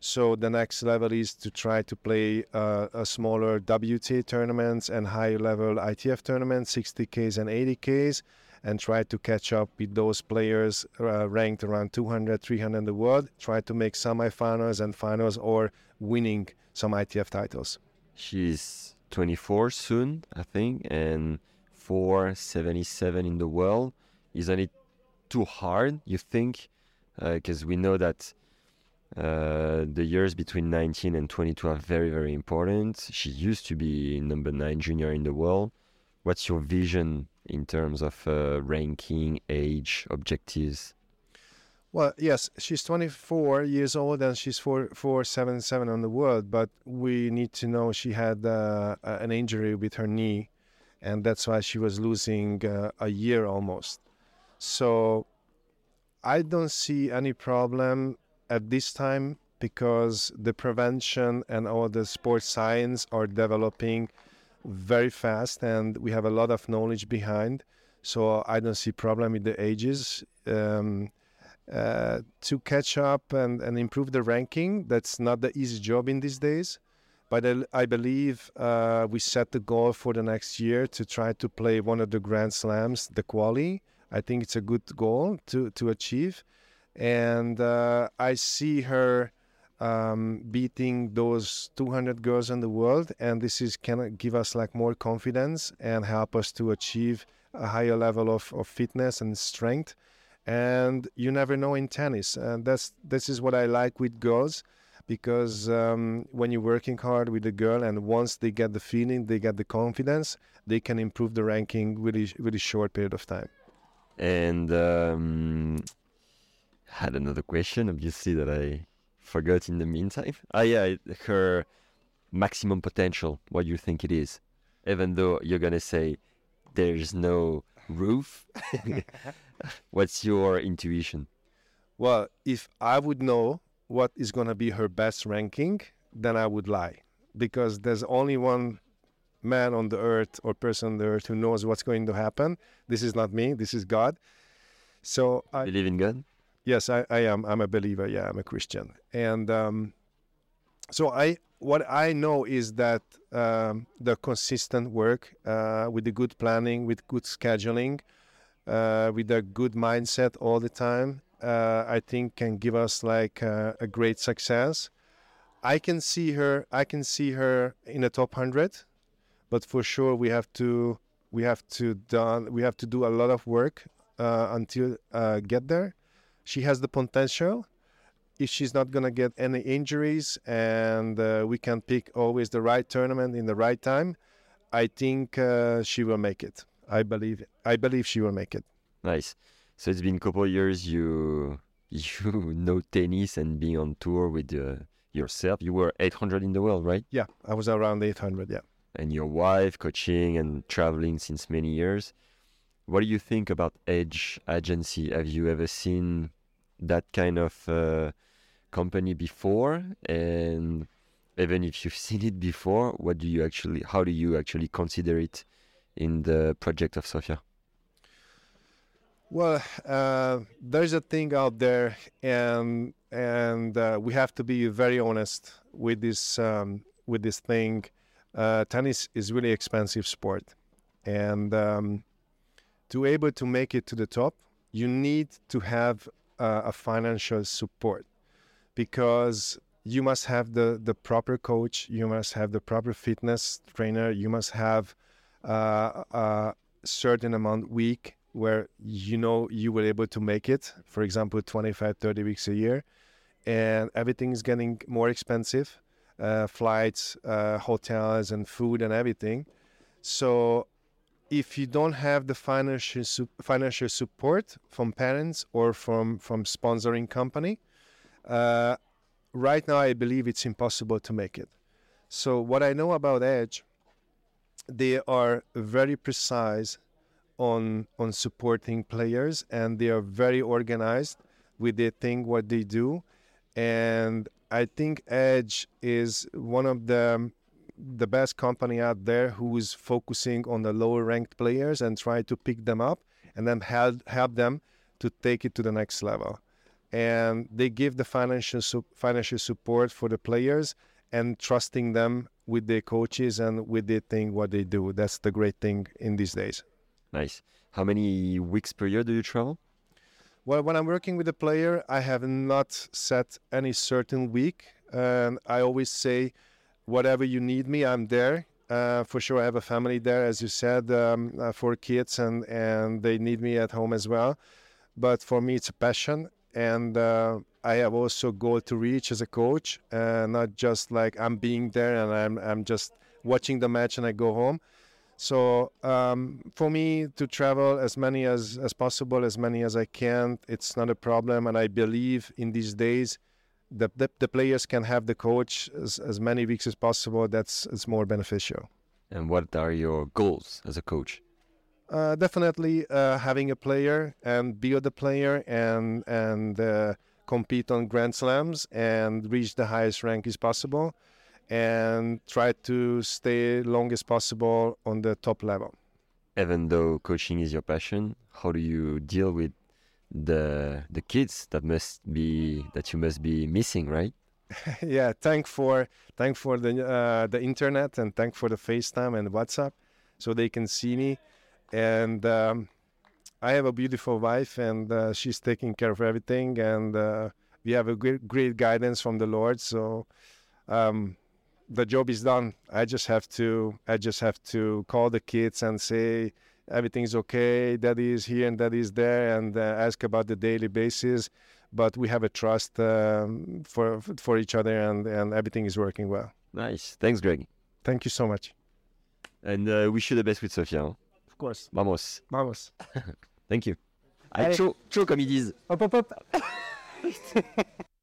so the next level is to try to play uh, a smaller WTA tournaments and higher level ITF tournaments 60ks and 80ks and try to catch up with those players uh, ranked around 200 300 in the world try to make semifinals and finals or winning some ITF titles she's 24 soon, I think, and 477 in the world. Isn't it too hard, you think? Because uh, we know that uh, the years between 19 and 22 are very, very important. She used to be number nine junior in the world. What's your vision in terms of uh, ranking, age, objectives? Well, yes, she's 24 years old and she's 4, 477 on the world, but we need to know she had uh, an injury with her knee, and that's why she was losing uh, a year almost. So I don't see any problem at this time because the prevention and all the sports science are developing very fast and we have a lot of knowledge behind. So I don't see problem with the ages. Um, uh, to catch up and, and improve the ranking. That's not the easy job in these days. But I, I believe uh, we set the goal for the next year to try to play one of the Grand Slams, the quali. I think it's a good goal to, to achieve. And uh, I see her um, beating those 200 girls in the world. And this is can give us like more confidence and help us to achieve a higher level of, of fitness and strength and you never know in tennis and that's this is what i like with girls because um, when you're working hard with a girl and once they get the feeling they get the confidence they can improve the ranking really really short period of time and um, had another question obviously that i forgot in the meantime ah yeah her maximum potential what do you think it is even though you're gonna say there's no roof <laughs> What's your intuition? Well, if I would know what is going to be her best ranking, then I would lie because there's only one man on the earth or person on the earth who knows what's going to happen. This is not me, this is God. So I believe in God? Yes, I, I am. I'm a believer. Yeah, I'm a Christian. And um, so I what I know is that um, the consistent work uh, with the good planning, with good scheduling, uh, with a good mindset all the time, uh, I think can give us like uh, a great success. I can see her. I can see her in the top hundred, but for sure we have to we have to done we have to do a lot of work uh, until uh, get there. She has the potential. If she's not gonna get any injuries and uh, we can pick always the right tournament in the right time, I think she will make it. I believe I believe she will make it. Nice. So it's been a couple of years you <laughs> you know tennis and being on tour with uh, yourself. You were 800 in the world, right? Yeah, I was around 800. Yeah. And your wife coaching and traveling since many years. What do you think about Edge Agency? Have you ever seen that kind of uh, company before? And even if you've <laughs> seen it before, what do you actually? How do you actually consider it in the project of Sofia? Well, uh, there's a thing out there, and and uh, we have to be very honest with this um, with this thing. Uh, tennis is really expensive sport, and um, to able to make it to the top, you need to have a financial support because you must have the the proper coach, you must have the proper fitness trainer, you must have uh, a certain amount week where you know you were able to make it for example 25 30 weeks a year and everything is getting more expensive uh, flights uh, hotels and food and everything. So if you don't have the financial su- financial support from parents or from from sponsoring company Uh, right now, I believe it's impossible to make it. So what I know about Edge, they are very precise on on supporting players, and they are very organized with their thing, what they do, and I think Edge is one of the the best company out there who is focusing on the lower ranked players and try to pick them up and then help help them to take it to the next level. And they give the financial su- financial support for the players and trusting them with their coaches and with their thing what they do. That's the great thing in these days. Nice. How many weeks per year do you travel? Well, when I'm working with a player, I have not set any certain week. And I always say, whatever you need me, I'm there. Uh, for sure, I have a family there, as you said, um, uh, for kids, and, and they need me at home as well. But for me, it's a passion. And uh, I have also goal to reach as a coach, uh, not just like I'm being there and I'm, I'm just watching the match and I go home. So um, for me to travel as many as, as possible, as many as I can, it's not a problem. And I believe in these days that the, the players can have the coach as, as many weeks as possible. That's it's more beneficial. And what are your goals as a coach? Uh, definitely uh, having a player and build a player and and uh, compete on Grand Slams and reach the highest rank as possible and try to stay long as possible on the top level. Even though coaching is your passion, how do you deal with the the kids that must be that you must be missing, right? <laughs> yeah, thank for thank for the uh, the internet and thank for the FaceTime and WhatsApp, so they can see me. And um, I have a beautiful wife, and uh, she's taking care of everything, and uh, we have a great great guidance from the Lord. So um, the job is done. I just have to I just have to call the kids and say everything's okay. Daddy is here and daddy is there, and uh, ask about the daily basis. But we have a trust um, for for each other, and and everything is working well. Nice. Thanks, Greg. Thank you so much. And uh, wish you the best with Sofia. Hein? Of course. Vamos. Vamos. <laughs> Thank you. Allez, Allez. chaud, chaud comme ils disent. Hop, hop, hop. <laughs>